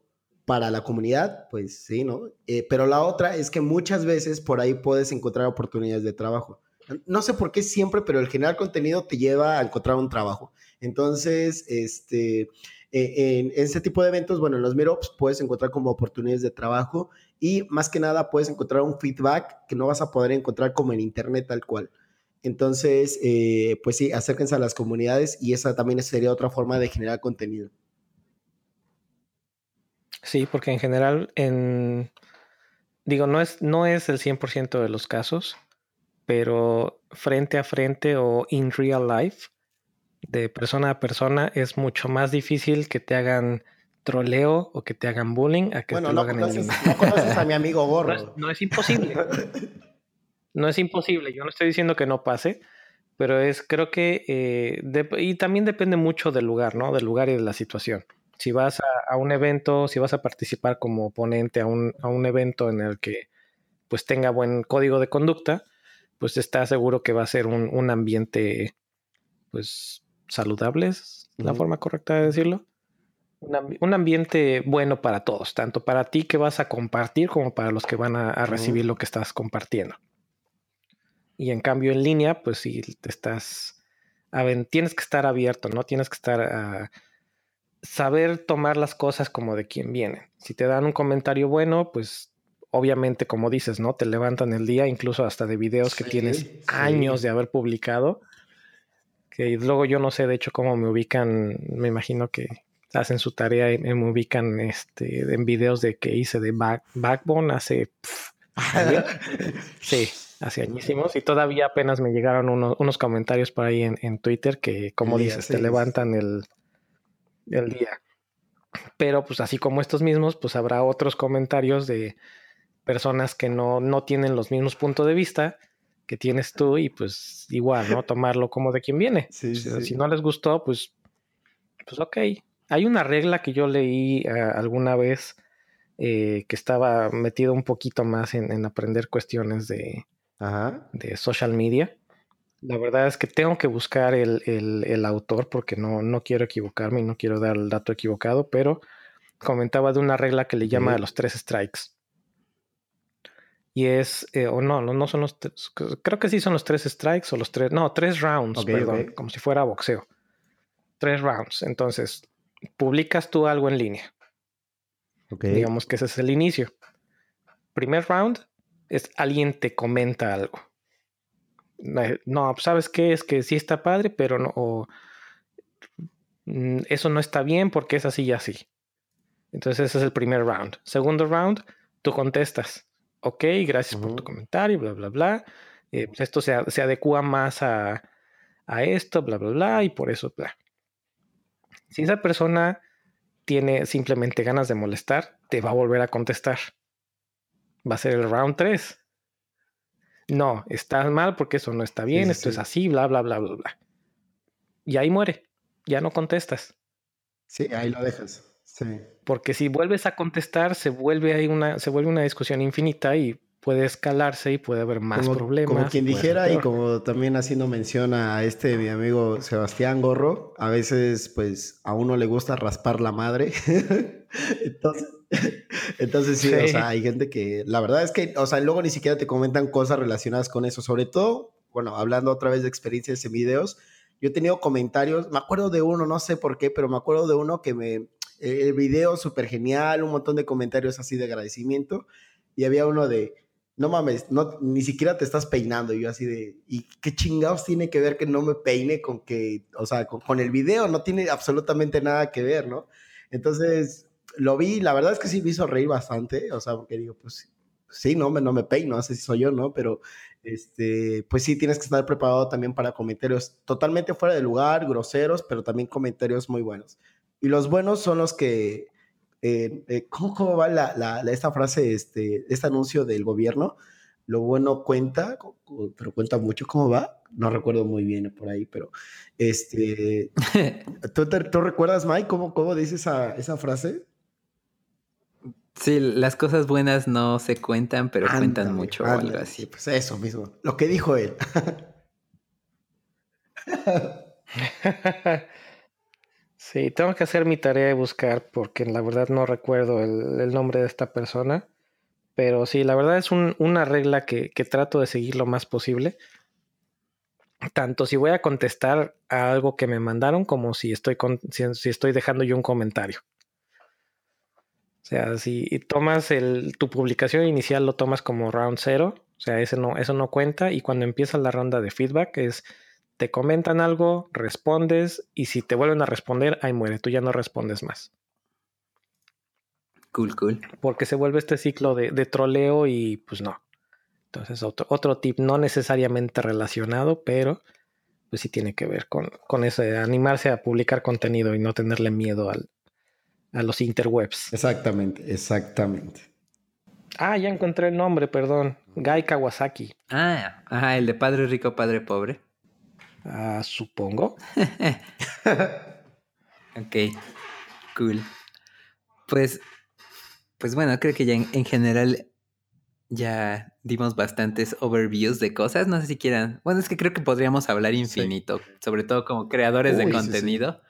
para la comunidad, pues sí, ¿no? Eh, pero la otra es que muchas veces por ahí puedes encontrar oportunidades de trabajo. no sé por qué siempre, pero el generar contenido te lleva a encontrar un trabajo. Entonces, este, eh, en, ese tipo de eventos, bueno, en los meetups puedes encontrar como oportunidades de trabajo y más que nada puedes encontrar un feedback que no vas a poder encontrar como en internet tal cual. Entonces, eh, pues sí, acérquense a las comunidades y esa también sería otra forma de generar contenido. Sí, porque en general, en, digo, no es, no es el 100% de los casos, pero frente a frente o in real life, de persona a persona, es mucho más difícil que te hagan troleo o que te hagan bullying a que te lo hagan en No conoces a mi amigo gorro. No es, imposible. no es imposible. Yo no estoy diciendo que no pase, pero es, creo que, eh, y también depende mucho del lugar, ¿no? Del lugar y de la situación si vas a, un evento, si vas a participar como ponente a un, a un, evento en el que pues tenga buen código de conducta, pues está seguro que va a ser un, un ambiente pues saludable, es la forma correcta de decirlo. Un, ambiente bueno para todos, tanto para ti que vas a compartir como para los que van a, recibir lo que estás compartiendo. Y en cambio en línea, pues si te estás, tienes que estar abierto, ¿no? Tienes que estar... a saber tomar las cosas como de quien viene. Si te dan un comentario bueno, pues obviamente, como dices, ¿no? Te levantan el día, incluso hasta de videos que tienes años de haber publicado. Que luego yo no sé, de hecho, cómo me ubican, me imagino que hacen su tarea y me ubican este, en videos de que hice de Backbone hace... sí, hace añísimos. Y todavía apenas me llegaron unos comentarios por ahí en, Twitter que, como dices, te levantan el, del día. Pero pues así como estos mismos, pues habrá otros comentarios de personas que no, no tienen los mismos puntos de vista que tienes tú y pues igual, ¿no? Tomarlo como de quien viene. Si no les gustó, pues, pues ok. Hay una regla que yo leí eh, alguna vez eh, que estaba metido un poquito más en, aprender cuestiones de, de social media. La verdad es que tengo que buscar el, autor porque no, no, quiero equivocarme y no quiero dar el dato equivocado, pero comentaba de una regla que le llama los tres strikes. Y es, eh, o no, no, son los, creo que sí son los tres strikes o los tres, no, tres rounds, perdón, como si fuera boxeo. Tres rounds. Entonces, publicas tú algo en línea. Digamos que ese es el inicio. Primer round es alguien te comenta algo no, pues, ¿sabes qué? Es que sí está padre, pero no, mm, eso no está bien porque es así y así. Entonces ese es el primer round. Segundo round, tú contestas, ok, gracias por tu comentario, bla, bla, bla. Eh, pues, esto se, se, adecua más a, a, esto, bla, bla, bla, y por eso, bla. Si esa persona tiene simplemente ganas de molestar, te va a volver a contestar. Va a ser el round 3 no, estás mal porque eso no está bien, esto es así, bla, bla, bla, bla, bla. Y ahí muere, ya no contestas. Sí, ahí lo dejas. Sí. Porque si vuelves a contestar, se vuelve ahí una, se vuelve una discusión infinita y puede escalarse y puede haber más problemas. Como quien dijera, y como también haciendo mención a este mi amigo Sebastián Gorro, a veces pues a uno le gusta raspar la madre. entonces, entonces sí, o sea, hay gente que la verdad es que, o sea, luego ni siquiera te comentan cosas relacionadas con eso, sobre todo, bueno, hablando otra vez de experiencias en videos, yo he tenido comentarios, me acuerdo de uno, no sé por qué, pero me acuerdo de uno que me, el video súper genial, un montón de comentarios así de agradecimiento, y había uno de, no mames, no, ni siquiera te estás peinando. Y yo así de, ¿y qué chingados tiene que ver que no me peine con que, o sea, con, el video? No tiene absolutamente nada que ver, ¿no? Entonces, lo vi, la verdad es que sí me hizo reír bastante, o sea, porque digo, pues sí, no me, no me peino, si soy yo, ¿no? Pero, este, pues sí, tienes que estar preparado también para comentarios totalmente fuera de lugar, groseros, pero también comentarios muy buenos. Y los buenos son los que eh, eh, ¿cómo, va la, esta frase, este, este anuncio del gobierno? Lo bueno cuenta, pero cuenta mucho. ¿Cómo va? No recuerdo muy bien por ahí, pero este, ¿tú, ¿tú, recuerdas, Mike, cómo, cómo dice esa, esa frase? Sí, las cosas buenas no se cuentan, pero cuentan mucho o algo así. Pues eso mismo, lo que dijo él. Sí, tengo que hacer mi tarea de buscar porque la verdad no recuerdo el, nombre de esta persona. Pero sí, la verdad es una regla que, trato de seguir lo más posible. tanto si voy a contestar a algo que me mandaron como si estoy, dejando yo un comentario. O sea, si tomas el, tu publicación inicial, lo tomas como round zero, o sea, eso no cuenta. Y cuando empieza la ronda de feedback, es te comentan algo, respondes, y si te vuelven a responder, ahí muere, tú ya no respondes más. Cool, cool. Porque se vuelve este ciclo de, de troleo y pues no. Entonces, otro, otro tip no necesariamente relacionado, pero pues sí tiene que ver con, con eso de animarse a publicar contenido y no tenerle miedo al, a los interwebs. Exactamente, exactamente. Ah, ya encontré el nombre, perdón. Gai Kawasaki. Ah, ajá, el de padre rico, padre pobre. Ah, supongo. ok, cool. Pues, pues bueno, creo que ya en general ya dimos bastantes overviews de cosas. No sé si quieran. Bueno, es que creo que podríamos hablar infinito, sobre todo como creadores de contenido.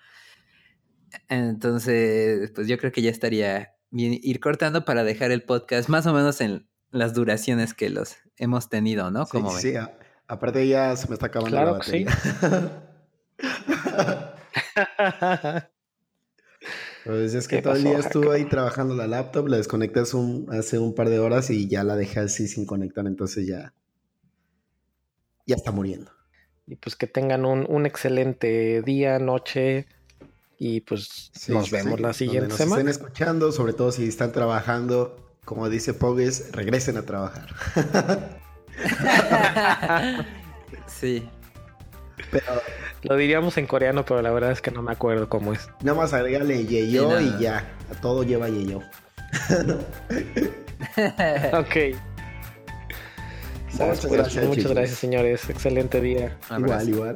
Entonces, pues yo creo que ya estaría bien ir cortando para dejar el podcast más o menos en las duraciones que los hemos tenido, ¿no? Como sí, aparte ya se me está acabando la batería. Pues es que todo el día estuvo ahí trabajando la laptop, la desconectas un, hace un par de horas y ya la dejé así sin conectar, entonces ya, ya está muriendo. Y pues que tengan un, excelente día, noche y pues nos vemos la siguiente nos semana. estén escuchando, sobre todo si están trabajando, como dice Pogues, regresen a trabajar. sí. Pero lo diríamos en coreano, pero la verdad es que no me acuerdo cómo es. Nada más agrégale yeyo y ya. A todo lleva yeyo. ok. Muchas, gracias, muchas gracias, señores. Excelente día. Igual, igual.